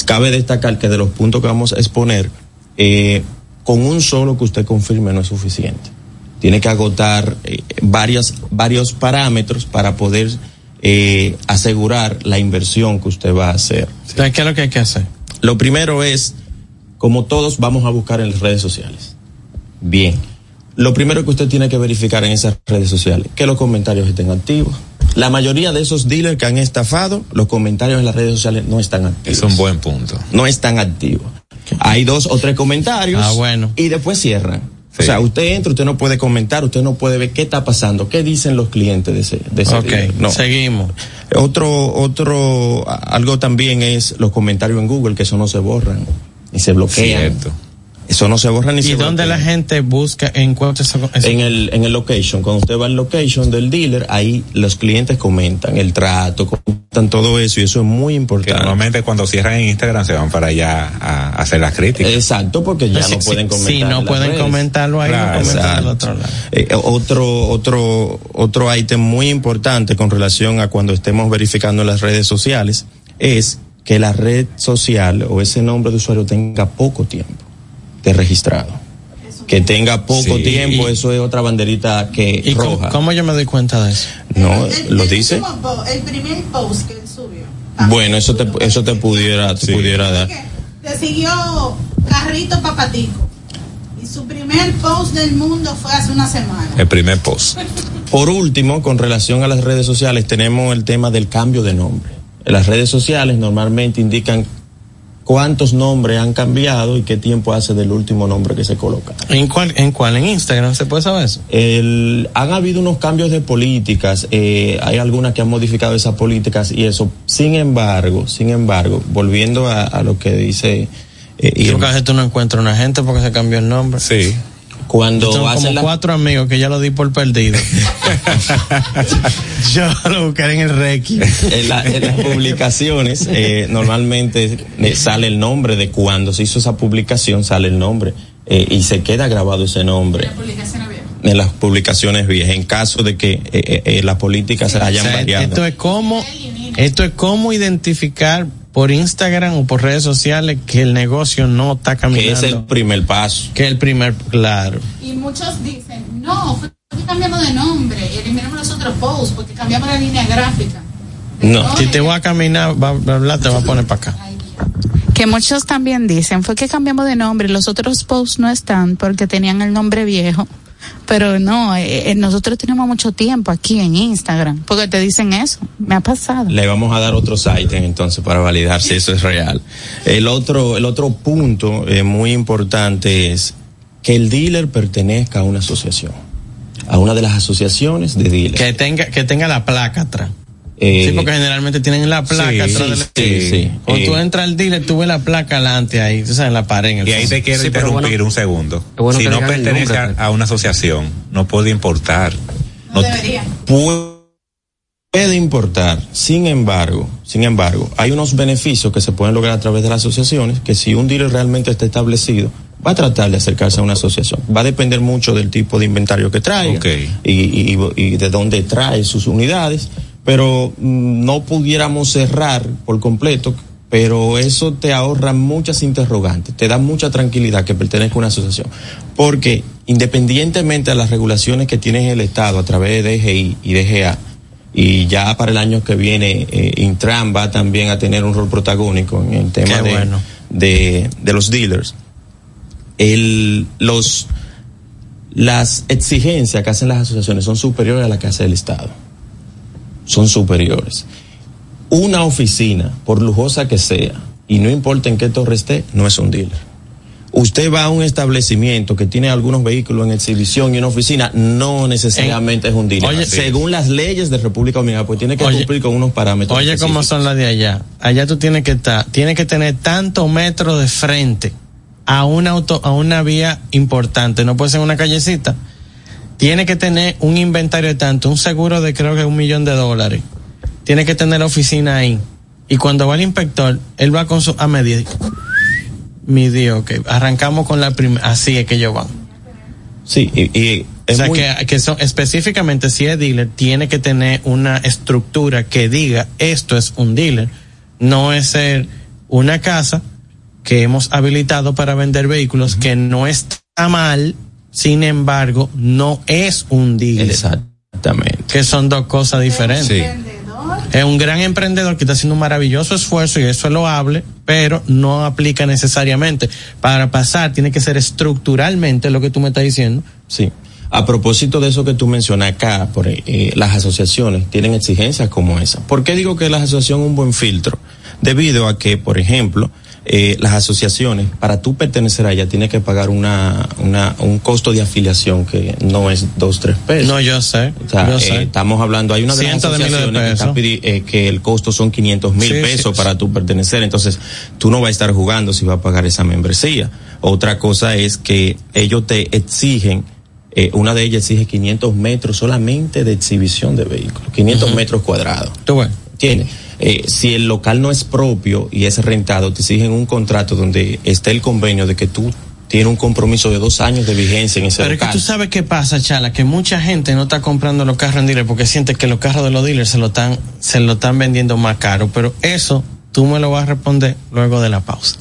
Cabe destacar que de los puntos que vamos a exponer, eh, con un solo que usted confirme no es suficiente. Tiene que agotar eh, varios parámetros para poder eh, asegurar la inversión que usted va a hacer. Entonces, ¿qué es lo que hay que hacer? Lo primero es, como todos, vamos a buscar en las redes sociales. Bien. Lo primero que usted tiene que verificar en esas redes sociales, que los comentarios estén activos. La mayoría de esos dealers que han estafado, los comentarios en las redes sociales no están activos. Es un buen punto. No están activos. Hay dos o tres comentarios. Ah, bueno. Y después cierran. Sí. O sea, usted entra, usted no puede comentar, usted no puede ver qué está pasando, qué dicen los clientes de ese, de ese Ok. No. seguimos. Otro, otro, algo también es los comentarios en Google, que eso no se borran y se bloquean. Cierto. Eso no se borra ni ¿Y se dónde la gente busca, encuentra eso? eso? En el, en el location, cuando usted va al location del dealer, ahí los clientes comentan el trato, comentan todo eso y eso es muy Que importante. normalmente cuando cierran en Instagram se van para allá a, hacer las críticas. Exacto, porque ya no si- pueden comentar. Si en no pueden redes. comentarlo ahí, Claro, lo comentan del exacto. otro lado. Eh, otro, otro, otro ítem muy importante con relación a cuando estemos verificando las redes sociales es que la red social o ese nombre de usuario tenga poco tiempo de registrado. Que tenga poco Sí. tiempo, Y- eso es otra banderita que ¿Y cómo, roja. cómo yo me doy cuenta de eso? No, El- lo el dice. último El primer post que él subió. Bueno, eso te, eso te pudiera, te Sí. pudiera dar. Te siguió Carrito Papatico. Y su primer post del mundo fue hace una semana. El primer post. Por último, con relación a las redes sociales, tenemos el tema del cambio de nombre. En las redes sociales normalmente indican cuántos nombres han cambiado y qué tiempo hace del último nombre que se coloca. ¿En cuál? ¿En cuál? ¿En Instagram se puede saber eso? El, han habido unos cambios de políticas, eh, hay algunas que han modificado esas políticas y eso. Sin embargo, sin embargo, volviendo a, a lo que dice eh, Yo veces tú no encuentras una gente porque se cambió el nombre. Sí. Cuando Yo tengo hacen como la- cuatro amigos que ya lo di por perdido. Yo lo buscaré en el Reiki. en, la- en las publicaciones eh, normalmente eh, sale el nombre de cuando se hizo esa publicación, sale el nombre eh, y se queda grabado ese nombre en las publicaciones viejas en caso de que eh, las políticas se O hayan sea, variado. esto es como, esto es como identificar por Instagram o por redes sociales que el negocio no está que caminando. es el primer paso. que el primer, claro. Y muchos dicen, no, fue que cambiamos de nombre y eliminamos los otros posts porque cambiamos la línea gráfica. No. Si te voy a caminar, va te va a poner para acá. Que muchos también dicen, fue que cambiamos de nombre, los otros posts no están porque tenían el nombre viejo. Pero no, eh, eh, nosotros tenemos mucho tiempo aquí en Instagram, porque te dicen eso, me ha pasado. Le vamos a dar otro site entonces para validar si eso es real. El otro, el otro punto eh, muy importante es que el dealer pertenezca a una asociación, a una de las asociaciones de dealers. Que tenga, que tenga la placa atrás. Eh, sí, porque generalmente tienen la placa sí, atrás sí, del sí, sí. Cuando tú entras al dealer, tú ves la placa adelante ahí, tú sabes, en la pared. En el Y ahí te quiero interrumpir bueno, un segundo. bueno si no pertenece nombre, a, a una asociación, no puede importar. No, debería. Puede importar, sin embargo, sin embargo, hay unos beneficios que se pueden lograr a través de las asociaciones, que si un dealer realmente está establecido, va a tratar de acercarse a una asociación. Va a depender mucho del tipo de inventario que Ok. y, y- y de dónde trae sus unidades, pero mm, no pudiéramos cerrar por completo pero eso te ahorra muchas interrogantes, te da mucha tranquilidad que pertenezca a una asociación. Porque independientemente de las regulaciones que tiene el Estado a través de DGI y DGA, y ya para el año que viene eh, Intran va también a tener un rol protagónico en el tema de, bueno. de, de los dealers. El, los, las exigencias que hacen las asociaciones son superiores a las que hace el Estado. Son superiores. Una oficina, por lujosa que sea, y no importa en qué torre esté, no es un dealer. Usted va a un establecimiento que tiene algunos vehículos en exhibición y una oficina, no necesariamente es un dealer. Oye, según las leyes de República Dominicana, pues tiene que Oye, cumplir con unos parámetros. Oye, cómo son las de allá. Allá tú tienes que estar, tienes que tener tanto metro de frente a un auto, a una vía importante. No puede ser una callecita. Tiene que tener un inventario de tanto, un seguro de creo que un millón de dólares. Tiene que tener la oficina ahí. Y cuando va el inspector, él va con su, a medir. Midió, ok. Arrancamos con la primera, así es que ellos van. Sí, y, y O es sea, muy- que, que son, específicamente si es dealer, tiene que tener una estructura que diga esto es un dealer. No es ser una casa que hemos habilitado para vender vehículos que no está mal, sin embargo, no es un dealer. Exactamente. Que son dos cosas diferentes. Es un gran emprendedor que está haciendo un maravilloso esfuerzo y eso es loable, pero no aplica necesariamente. Para pasar, tiene que ser estructuralmente lo que tú me estás diciendo. Sí. A propósito de eso que tú mencionas acá, por, eh, las asociaciones tienen exigencias como esa. ¿Por qué digo que la asociación es un buen filtro? Debido a que, por ejemplo, eh, las asociaciones, para tú pertenecer a ella, tienes que pagar una, una, un costo de afiliación que no es dos, tres pesos. No, yo sé. O sea, yo eh, sé. estamos hablando, hay una de las Cientos de miles de asociaciones que, está eh, que el costo son 500 mil Sí, pesos sí. para tú pertenecer, entonces tú no vas a estar jugando si vas a pagar esa membresía. Otra cosa es que ellos te exigen, eh, una de ellas exige 500 metros solamente de exhibición de vehículos, 500 Ujú. metros cuadrados. Tú ves. Tiene. Eh, si el local no es propio y es rentado, te exigen un contrato donde esté el convenio de que tú tienes un compromiso de dos años de vigencia en ese Pero es que tú sabes qué pasa, Chala, que mucha gente no está comprando los carros en dealer porque siente que los carros de los dealers se lo están, se lo están vendiendo más caro. Pero eso tú me lo vas a responder luego de la pausa.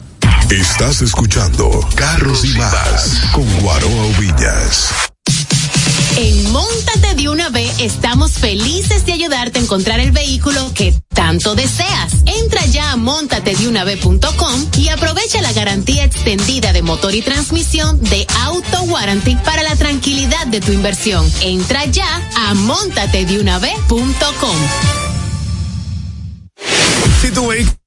Estás escuchando Carros y más con Guaroa Villas. En Móntate de una vez estamos felices de ayudarte a encontrar el vehículo que tanto deseas. Entra ya a montatedeunavez.com y aprovecha la garantía extendida de motor y transmisión de Auto Warranty para la tranquilidad de tu inversión. Entra ya a montatedeunavez.com. Si tu vehículo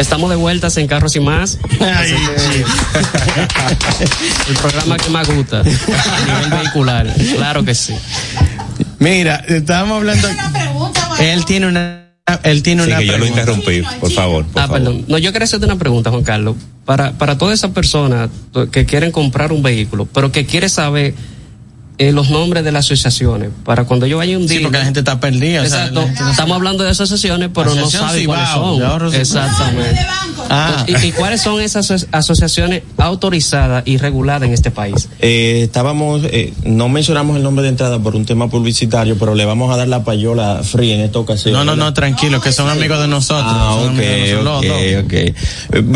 Estamos de vueltas en Carros y Más. el programa que más gusta a nivel vehicular. Claro que sí. Mira, estábamos hablando. Él tiene una. Él tiene Sí, una. que yo lo pregunta. interrumpí, por favor. por Ah, favor. perdón. No, yo quería hacerte una pregunta, Juan Carlos. Para, para todas esas personas que quieren comprar un vehículo, pero que quieren saber eh, los nombres de las asociaciones para cuando yo vaya un día. Sí, porque la gente está perdida. o sea, Exacto. no Estamos hablando de asociaciones, pero no sabe cuáles Cibao, son. Exactamente. Ah. ¿Y, y cuáles son esas aso- asociaciones autorizadas y reguladas en este país? Eh, estábamos, eh, no mencionamos el nombre de entrada por un tema publicitario, pero le vamos a dar la payola free en esta ocasión. No, no, no, tranquilo, que son amigos de nosotros. Ah, ok, amigos de nosotros, ok, ok. Eh,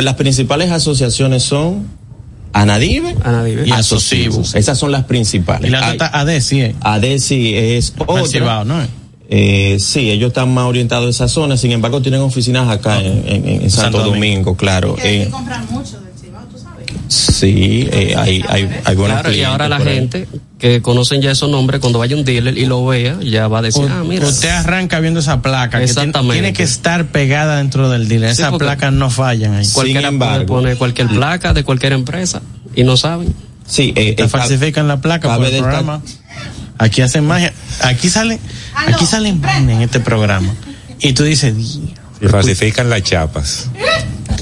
Las principales asociaciones son Anadive, Anadive. Y Asocibu. Esas son las principales. Y la otra ADESI, eh. ADESI es otra. Cibao, ¿no? Eh, sí, ellos están más orientados a esa zona, sin embargo tienen oficinas acá en, en- en Santo, Santo Domingo, claro. Que Eh, mucho. Sí, eh, hay, hay, hay buenos Claro, y ahora la gente que conocen ya esos nombres, cuando vaya un dealer y lo vea, ya va a decir, ah, mira. Usted arranca viendo esa placa. Que tiene, Exactamente. tiene que estar pegada dentro del dealer. Sí, Esas placas no fallan ahí. Cualquiera Sin puede embargo- poner cualquier placa de cualquier empresa y no saben. Sí, eh, Te eh, falsifican la placa por el programa. Aquí hacen magia. Aquí sale, aquí salen en este programa. Y tú dices. Y falsifican las chapas.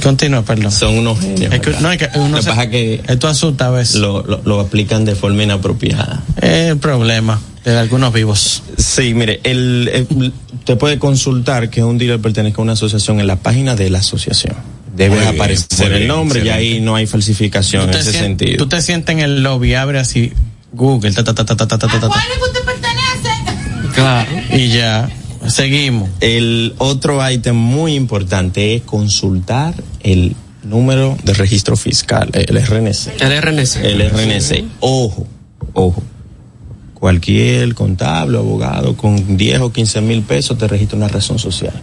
Continúa, perdón. son unos genios. Es que, no, es que uno Lo se- pasa es que esto asusta a veces. lo, lo, lo aplican de forma inapropiada. Es el problema de algunos vivos. Sí, mire, el, el- usted puede consultar que un dealer pertenezca a una asociación en la página de la asociación. Debe bien, aparecer el nombre y excelente. ahí no hay falsificación en te ese sien- sentido. Tú te sientes en el lobby, abre así Google, ta, ta, ta, ta, ta, ta, ta, ta, ¿A ta, cuál es que usted pertenece? Claro. y ya, seguimos. El otro ítem muy importante es consultar el número de registro fiscal, el RNC. El RNC. El RNC. Ojo, ojo. Cualquier contable, abogado con 10 o 15 mil pesos te registra una razón social.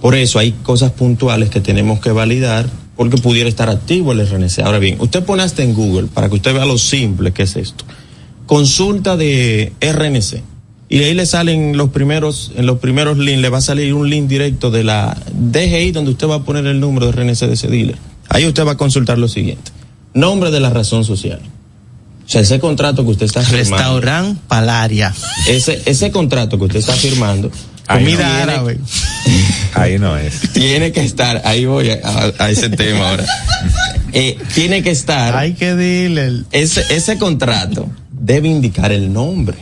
Por eso hay cosas puntuales que tenemos que validar porque pudiera estar activo el RNC. Ahora bien, usted pone hasta en Google para que usted vea lo simple que es esto. Consulta de RNC. Y ahí le salen los primeros, en los primeros links le va a salir un link directo de la DGI donde usted va a poner el número de RNC de ese dealer. Ahí usted va a consultar lo siguiente. Nombre de la razón social. O sea, ese contrato que usted está firmando. Restaurant Palaria. Ese, ese contrato que usted está firmando. Comida no. árabe. Ahí no es. Tiene que estar, ahí voy a, a- a ese tema ahora. Eh, tiene que estar. Hay que dile. Ese, ese contrato debe indicar el nombre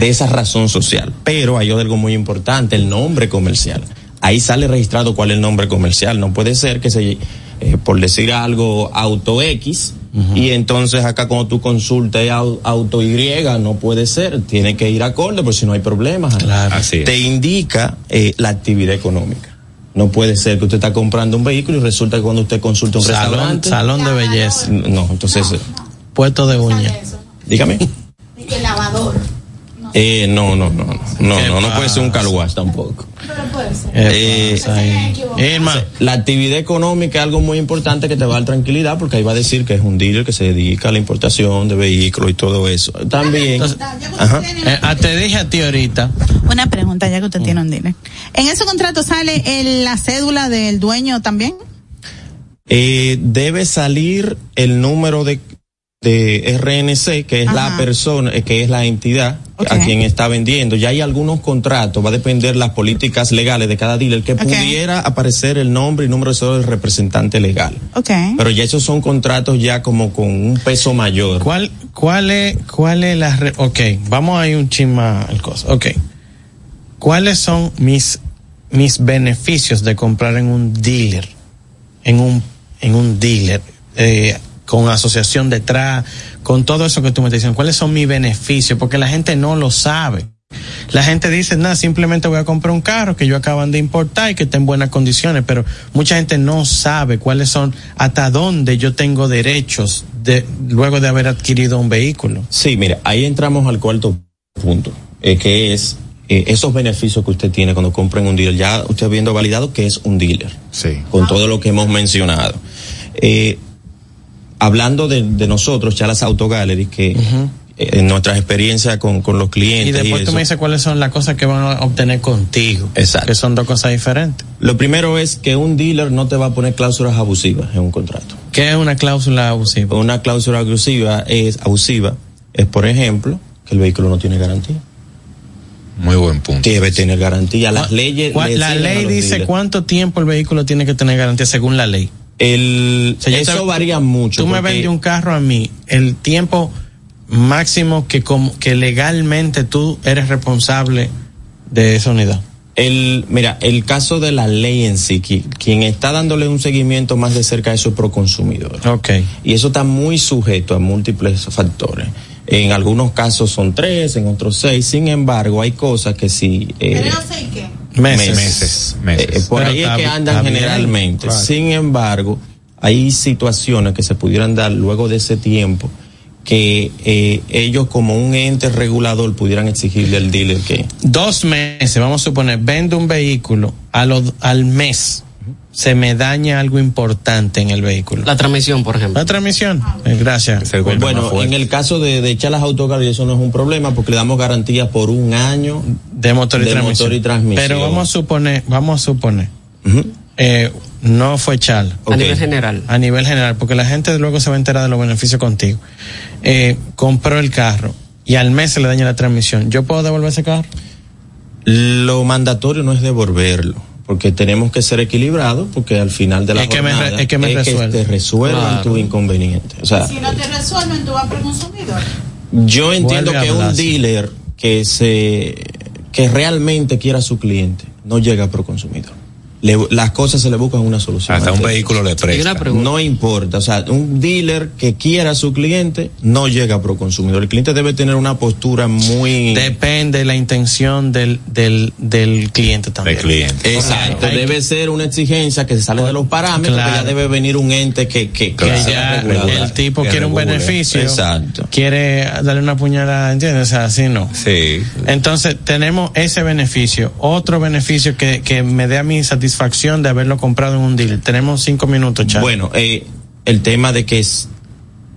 de esa razón social. Pero hay algo muy importante, el nombre comercial. Ahí sale registrado cuál es el nombre comercial. No puede ser que se, eh, por decir algo, auto X, y entonces acá cuando tú consultas au- auto Y, no puede ser. Tiene que ir acorde, porque si no hay problemas. Claro. Así es. Te indica eh, la actividad económica. No puede ser que usted está comprando un vehículo y resulta que cuando usted consulta un Salón, restaurante. salón de belleza. No, entonces, eh, Puesto de uña. dígame. Eh, no, no, no, no, no, ¿Qué no, no puede ser un pasa? car wash tampoco. Pero puede ser. ¿Qué Eh, ahí? Irma, La actividad económica es algo muy importante que te va a dar tranquilidad porque ahí va a decir que es un dealer que se dedica a la importación de vehículos y todo eso. También, ajá. eh, ah, te dije a ti ahorita, Una pregunta, ya que usted tiene un dealer. ¿En ese contrato sale el- la cédula del dueño también? Eh, debe salir el número de, de RNC, que es la persona, eh, que es la entidad a quien está vendiendo. Ya hay algunos contratos, va a depender las políticas legales de cada dealer, que pudiera aparecer el nombre y número de del representante legal. Ok. Pero ya esos son contratos ya como con un peso mayor. ¿cuál, cuál es, cuál es la, re- ok, vamos a ir un chisma al cosa, ok. ¿Cuáles son mis, mis beneficios de comprar en un dealer? En un, en un dealer, eh, con asociación detrás, con todo eso que tú me estás diciendo, ¿cuáles son mis beneficios? Porque la gente no lo sabe. La gente dice, nada, simplemente voy a comprar un carro que yo acaban de importar y que está en buenas condiciones, pero mucha gente no sabe cuáles son, hasta dónde yo tengo derechos de, luego de haber adquirido un vehículo. Sí, mira, ahí entramos al cuarto punto, eh, que es eh, esos beneficios que usted tiene cuando compra en un dealer. Ya usted habiendo validado que es un dealer, Sí. con todo lo que hemos mencionado. Eh, hablando de, de nosotros, ya las autogalleries, que eh, en nuestras experiencias con, con los clientes. Y después tú eso, me dices cuáles son las cosas que van a obtener contigo. Exacto. Que son dos cosas diferentes. Lo primero es que un dealer no te va a poner cláusulas abusivas en un contrato. ¿Qué es una cláusula abusiva? Una cláusula abusiva es abusiva, es por ejemplo que el vehículo no tiene garantía. Muy buen punto. Debe tener garantía. Las leyes. ¿Cuál- le La ley dice dealers. cuánto tiempo el vehículo tiene que tener garantía según la ley. El, O sea, eso te- varía mucho. Tú me vendes un carro a mí, el tiempo máximo que, como, que legalmente tú eres responsable de esa unidad? El, mira, el caso de la ley en sí, qui- quien está dándole un seguimiento más de cerca es su proconsumidor. Ok. Y eso está muy sujeto a múltiples factores. En algunos casos son tres, en otros seis. Sin embargo, hay cosas que sí. eh, Pero sé qué. Meses. Meses, meses. eh, por Pero ahí es que andan está generalmente. Sin embargo, hay situaciones que se pudieran dar luego de ese tiempo que eh, ellos como un ente regulador pudieran exigirle al dealer que Dos meses, vamos a suponer, vendo un vehículo, a lo- al mes se me daña algo importante en el vehículo. La transmisión, por ejemplo. La transmisión. Eh, gracias. Bueno, en el caso de, de echar las autocargas, eso no es un problema porque le damos garantía por un año de motor y, de transmisión. motor y transmisión. Pero vamos a suponer, vamos a suponer, eh, no fue Charles. A nivel general. A nivel general, porque la gente luego se va a enterar de los beneficios contigo. Eh, compró el carro y al mes se le daña la transmisión. ¿Yo puedo devolver ese carro? Lo mandatorio no es devolverlo, porque tenemos que ser equilibrados, porque al final de la Es que me re- jornada es que me resuelve. te resuelvan Claro. tu inconveniente. O sea, Si no te resuelven, tú vas por consumidor. yo entiendo Vuelve que un dealer que se que realmente quiera a su cliente no llega a proconsumidor. Le- las cosas se le buscan una solución. Hasta un vehículo le presta. No importa, o sea, un dealer que quiera a su cliente no llega a proconsumidor. El cliente debe tener una postura muy Depende de la intención del, del, del cliente también. Del cliente. Exacto, debe ser una exigencia que se sale de los parámetros, Claro. que ya debe venir un ente que, que, ya el tipo Que quiere un beneficio. Exacto. Quiere darle una puñalada, ¿entiendes? O sea, así no. Sí. Entonces, tenemos ese beneficio. Otro beneficio que, que me dé a mi satisfacción de haberlo comprado en un dealer. Tenemos cinco minutos, Charles. Bueno, eh, el tema de que es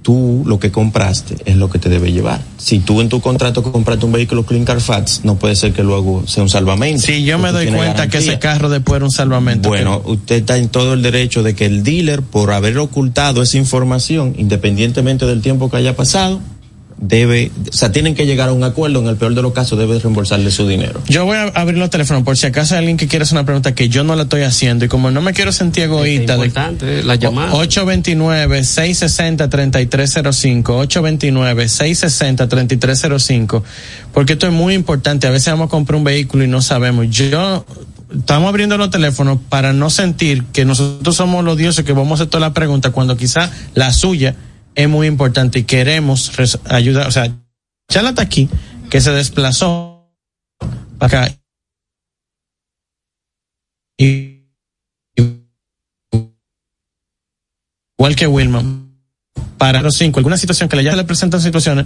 tú lo que compraste es lo que te debe llevar. Si tú en tu contrato compraste un vehículo Clean Carfax, no puede ser que luego sea un salvamento. Si yo me doy cuenta que ese carro después era un salvamento. Bueno, usted está en todo el derecho de que el dealer, por haber ocultado esa información, independientemente del tiempo que haya pasado, debe, o sea, tienen que llegar a un acuerdo, en el peor de los casos debe reembolsarle su dinero. Yo voy a abrir los teléfonos por si acaso hay alguien que quiere hacer una pregunta que yo no la estoy haciendo y como no me quiero sentir egoísta. importante, la llamada. 829-660-3305, 829-660-3305, porque esto es muy importante. A veces vamos a comprar un vehículo y no sabemos. Yo, estamos abriendo los teléfonos para no sentir que nosotros somos los dioses que vamos a hacer toda la pregunta cuando quizá la suya es muy importante y queremos ayudar. O sea, Charla está aquí, que se desplazó para acá. Y, igual que Wilman, para los cinco, alguna situación que le ya le presentan situaciones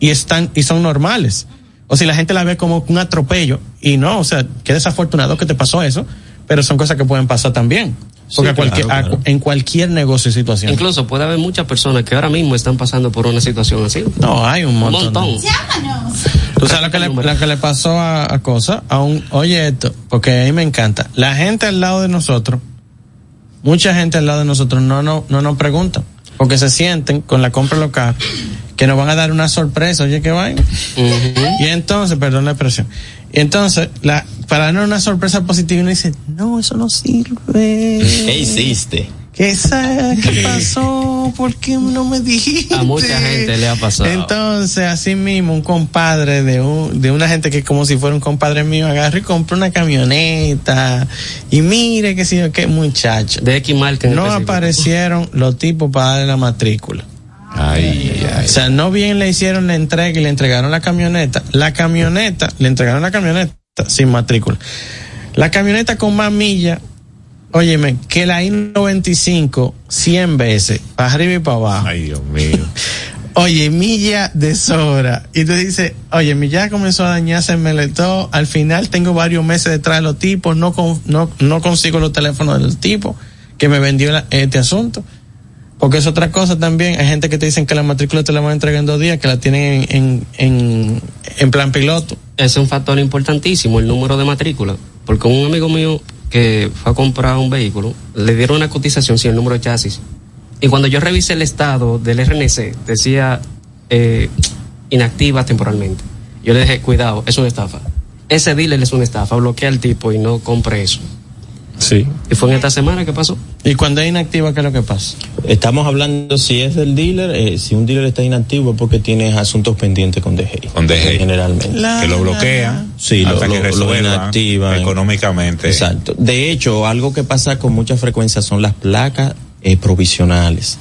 y están y son normales. O si la gente la ve como un atropello y no, o sea, qué desafortunado que te pasó eso, pero son cosas que pueden pasar también. Porque Sí, a cualquier, claro, a- claro. en cualquier negocio y situación. Incluso puede haber muchas personas que ahora mismo están pasando por una situación así. No, hay un montón. montón. Llámanos. Tú sabes lo que le, lo que le pasó a, a Cosa, a un, oye esto, porque a mí me encanta. La gente al lado de nosotros, mucha gente al lado de nosotros no, no, no nos pregunta, porque se sienten con la compra local que nos van a dar una sorpresa, oye, qué vaina. Y entonces, perdón la expresión. Entonces, la, para darnos una sorpresa positiva, uno dice, no, eso no sirve. ¿Qué hiciste? ¿Qué, pasó? ¿Por qué no me dijiste? A mucha gente le ha pasado. Entonces, así mismo, un compadre de un, de una gente que como si fuera un compadre mío agarra y compra una camioneta y mire que si qué muchacho. De X marca No aparecieron los tipos para darle la matrícula. Ay, ay. O sea, no bien le hicieron la entrega y le entregaron la camioneta. La camioneta, le entregaron la camioneta sin matrícula. La camioneta con más millas, óyeme, que la I-95 100 veces, para arriba y para abajo. Ay, Dios mío. Oye, milla de sobra. Y tú dices, oye, mi ya comenzó a dañarse el meletó. Al final tengo varios meses detrás de los tipos. No, con- no, no consigo los teléfonos del tipo que me vendió la- este asunto. Porque es otra cosa también. Hay gente que te dicen que la matrícula te la van a entregar en dos días, que la tienen en, en, en, plan piloto. Es un factor importantísimo, el número de matrícula. Porque un amigo mío que fue a comprar un vehículo, le dieron una cotización sin el número de chasis. Y cuando yo revisé el estado del RNC, decía eh, inactiva temporalmente. Yo le dije, cuidado, es una estafa. Ese dealer es una estafa, bloquea al tipo y no compre eso. Sí. Y fue en esta semana que pasó. ¿Y cuando es inactiva, qué es lo que pasa? Estamos hablando si es del dealer, eh, si un dealer está inactivo es porque tiene asuntos pendientes con DGI. Con DGI. Generalmente. que lo bloquea. Sí, lo, hasta que lo- inactivan. económicamente. Exacto. De hecho, algo que pasa con mucha frecuencia son las placas eh, provisionales.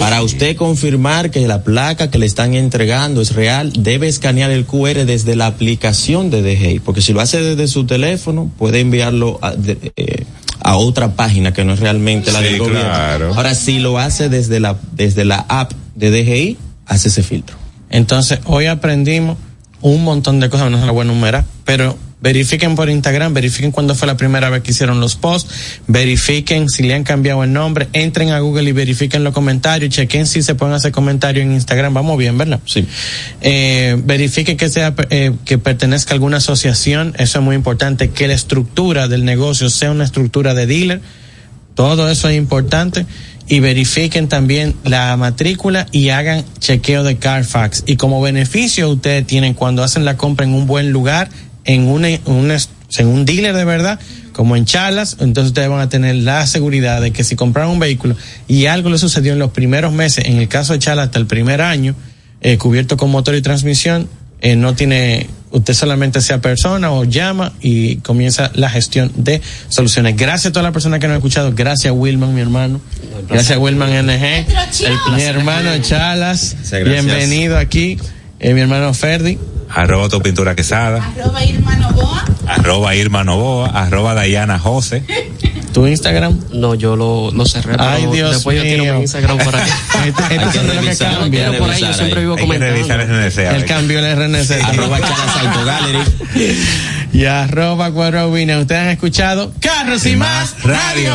Para usted confirmar que la placa que le están entregando es real, debe escanear el QR desde la aplicación de DGI, porque si lo hace desde su teléfono, puede enviarlo a, de- eh, a otra página que no es realmente la Sí, del gobierno. claro. Ahora, si lo hace desde la, desde la app de DGI, hace ese filtro. Entonces, hoy aprendimos un montón de cosas, no se las voy a enumerar, pero verifiquen por Instagram, verifiquen cuándo fue la primera vez que hicieron los posts, verifiquen si le han cambiado el nombre, entren a Google y verifiquen los comentarios, chequen si se pueden hacer comentarios en Instagram, vamos bien, ¿verdad? Sí. Eh, verifiquen que sea eh, que pertenezca a alguna asociación, eso es muy importante, que la estructura del negocio sea una estructura de dealer, todo eso es importante. Y verifiquen también la matrícula y hagan chequeo de Carfax. Y como beneficio ustedes tienen cuando hacen la compra en un buen lugar, en, una, una- en un dealer de verdad, como en Charlas, entonces ustedes van a tener la seguridad de que si compraron un vehículo y algo le sucedió en los primeros meses, en el caso de Charlas hasta el primer año, eh, cubierto con motor y transmisión, eh, no tiene, usted solamente sea persona o llama y comienza la gestión de soluciones. Gracias a todas las personas que nos han escuchado. Gracias Wilman, mi hermano. Gracias Wilman NG. mi hermano Chalas. Bienvenido aquí. Eh, mi hermano Ferdi. Arroba tu pintura quesada. Arroba Irma Novoa. Arroba Irma Novoa. Arroba Dayana Jose. ¿Tu Instagram? No, yo lo, lo cerré. Ay, Dios Después yo tiro mío. mi Instagram por ahí. Este- este son de lo que cambia. Yo por ahí, yo siempre vivo comentando. RNC. El ver. cambio del RNC. Arroba Auto Gallery. y arroba Guarobina. Ustedes han escuchado Carros y más Radio.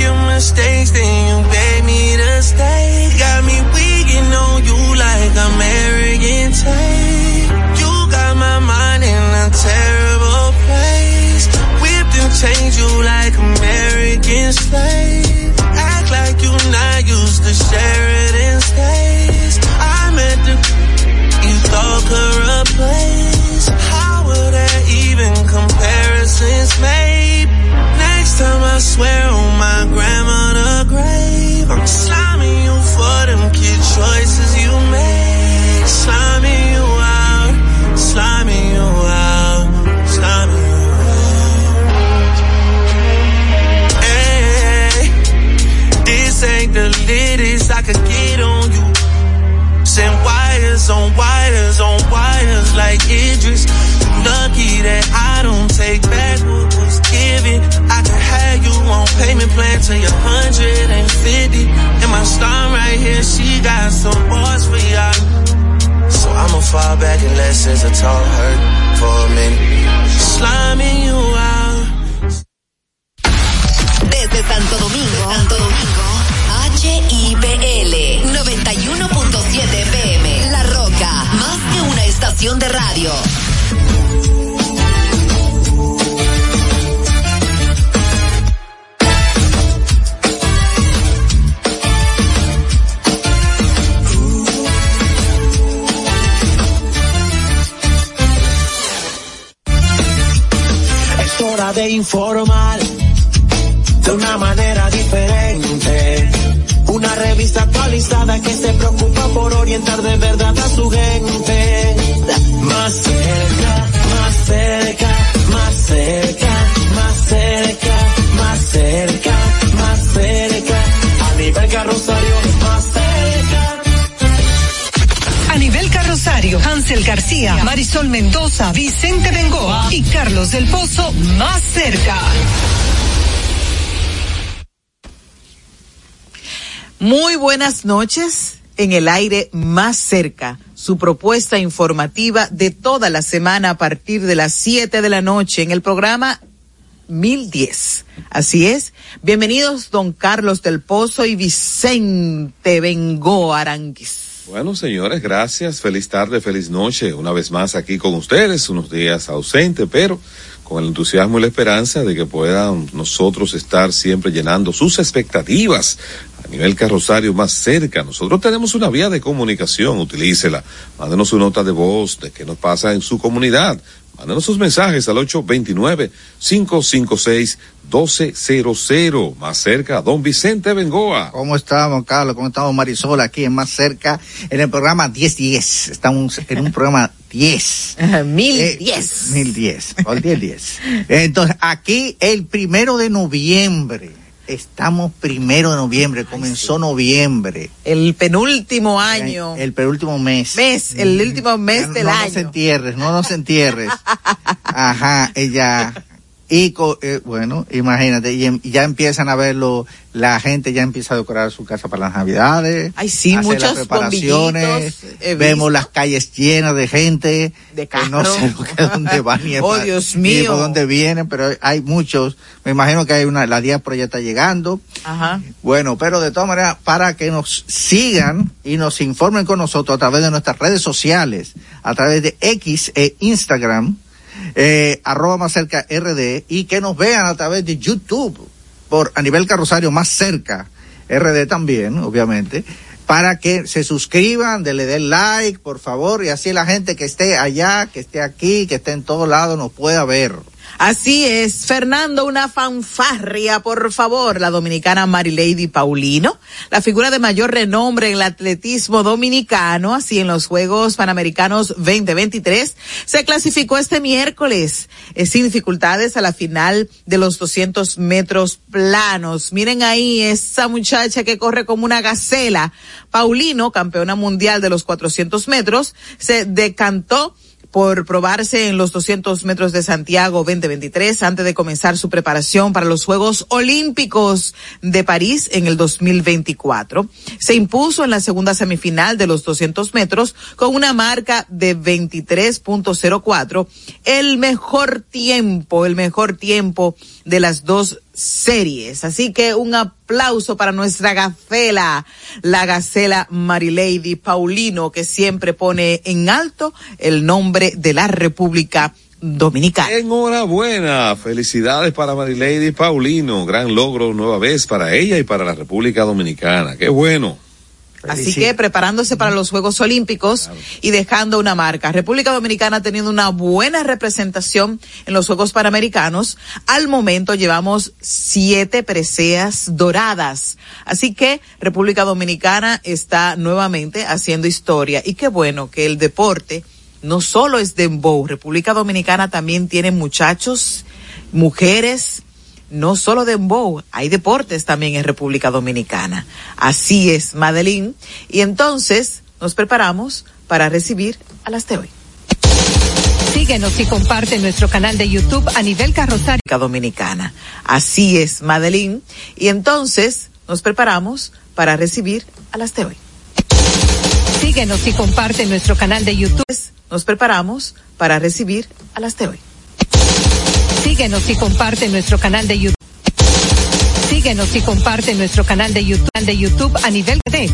Making mistakes, then you beg me to stay. Got me weak on you like American tape. You got my mind in a terrible place. Whipped and changed you like American slave. Act like you not used to Sheridan on wires on wires like Idris. Lucky that I don't take back what was given. I can have you on payment plan till you're 150. And my star right here, she got some bars for y'all. So I'ma fall back let since I talk hurt for a minute. Slamming you out. Hora Muy buenas noches en el aire más cerca, su propuesta informativa de toda la semana a partir de las 7 de la noche en el programa 1010. Así es. Bienvenidos don Carlos del Pozo y Vicente Bengo Aranguis. Bueno, señores, gracias. Feliz tarde, feliz noche. Una vez más aquí con ustedes, unos días ausente, pero con el entusiasmo y la esperanza de que puedan nosotros estar siempre llenando sus expectativas a nivel carrosario más cerca. Nosotros tenemos una vía de comunicación, utilícela. Mándenos su nota de voz de qué nos pasa en su comunidad. Mándenos sus mensajes al 829-556-1200. Más cerca, don Vicente Bengoa. ¿Cómo estamos, Carlos? ¿Cómo estamos, Marisol? Aquí en Más Cerca, en el programa 1010. Estamos en un programa 10. Mil Eh, diez. Mil diez. O el 1010. Entonces, aquí el primero de noviembre. Estamos primero de noviembre. Comenzó noviembre. El penúltimo año. El penúltimo mes. Mes, el último mes no, del no año. nos entierres, no nos entierres. Ajá, ella. Y eh, bueno, imagínate, y, em- y ya empiezan a verlo, la gente ya empieza a decorar su casa para las navidades. Ay, sí, hacer muchos las preparaciones. Vemos las calles llenas de gente. De que no sé dónde van ni Oh, pa- Dios ni mío. por dónde vienen, pero hay muchos. Me imagino que hay una, la diáspora ya está llegando. Ajá. Bueno, pero de todas maneras, para que nos sigan y nos informen con nosotros a través de nuestras redes sociales, a través de X e Instagram, eh, arroba más cerca RD, y que nos vean a través de YouTube, por a nivel carrosario más cerca, RD también, obviamente, para que se suscriban, le den like, por favor, y así la gente que esté allá, que esté aquí, que esté en todos lados, nos pueda ver. Así es, Fernando, una fanfarria, por favor, la dominicana Marilady Paulino, la figura de mayor renombre en el atletismo dominicano, así en los Juegos Panamericanos 2023, se clasificó este miércoles eh, sin dificultades a la final de los 200 metros planos. Miren ahí esa muchacha que corre como una gacela. Paulino, campeona mundial de los 400 metros, se decantó por probarse en los 200 metros de Santiago 2023 antes de comenzar su preparación para los Juegos Olímpicos de París en el 2024. Se impuso en la segunda semifinal de los 200 metros con una marca de 23.04, el mejor tiempo, el mejor tiempo de las dos series. Así que un aplauso para nuestra gacela, la gacela Marilady Paulino, que siempre pone en alto el nombre de la República Dominicana. Enhorabuena, felicidades para Marilady Paulino, gran logro nueva vez para ella y para la República Dominicana. Qué bueno. Así que preparándose para los Juegos Olímpicos y dejando una marca. República Dominicana teniendo una buena representación en los Juegos Panamericanos. Al momento llevamos siete preseas doradas. Así que República Dominicana está nuevamente haciendo historia. Y qué bueno que el deporte no solo es dembow. República Dominicana también tiene muchachos, mujeres, no solo dembow, hay deportes también en República Dominicana. Así es, Madeline. Y entonces nos preparamos para recibir a las de hoy. Síguenos y comparte nuestro canal de YouTube a nivel carrosario. Dominicana. Así es, Madeline. Y entonces nos preparamos para recibir a las de hoy. Síguenos y comparte nuestro canal de YouTube. Nos preparamos para recibir a las de hoy. Síguenos y comparte nuestro canal de YouTube. Síguenos y comparte nuestro canal de YouTube, de YouTube a nivel de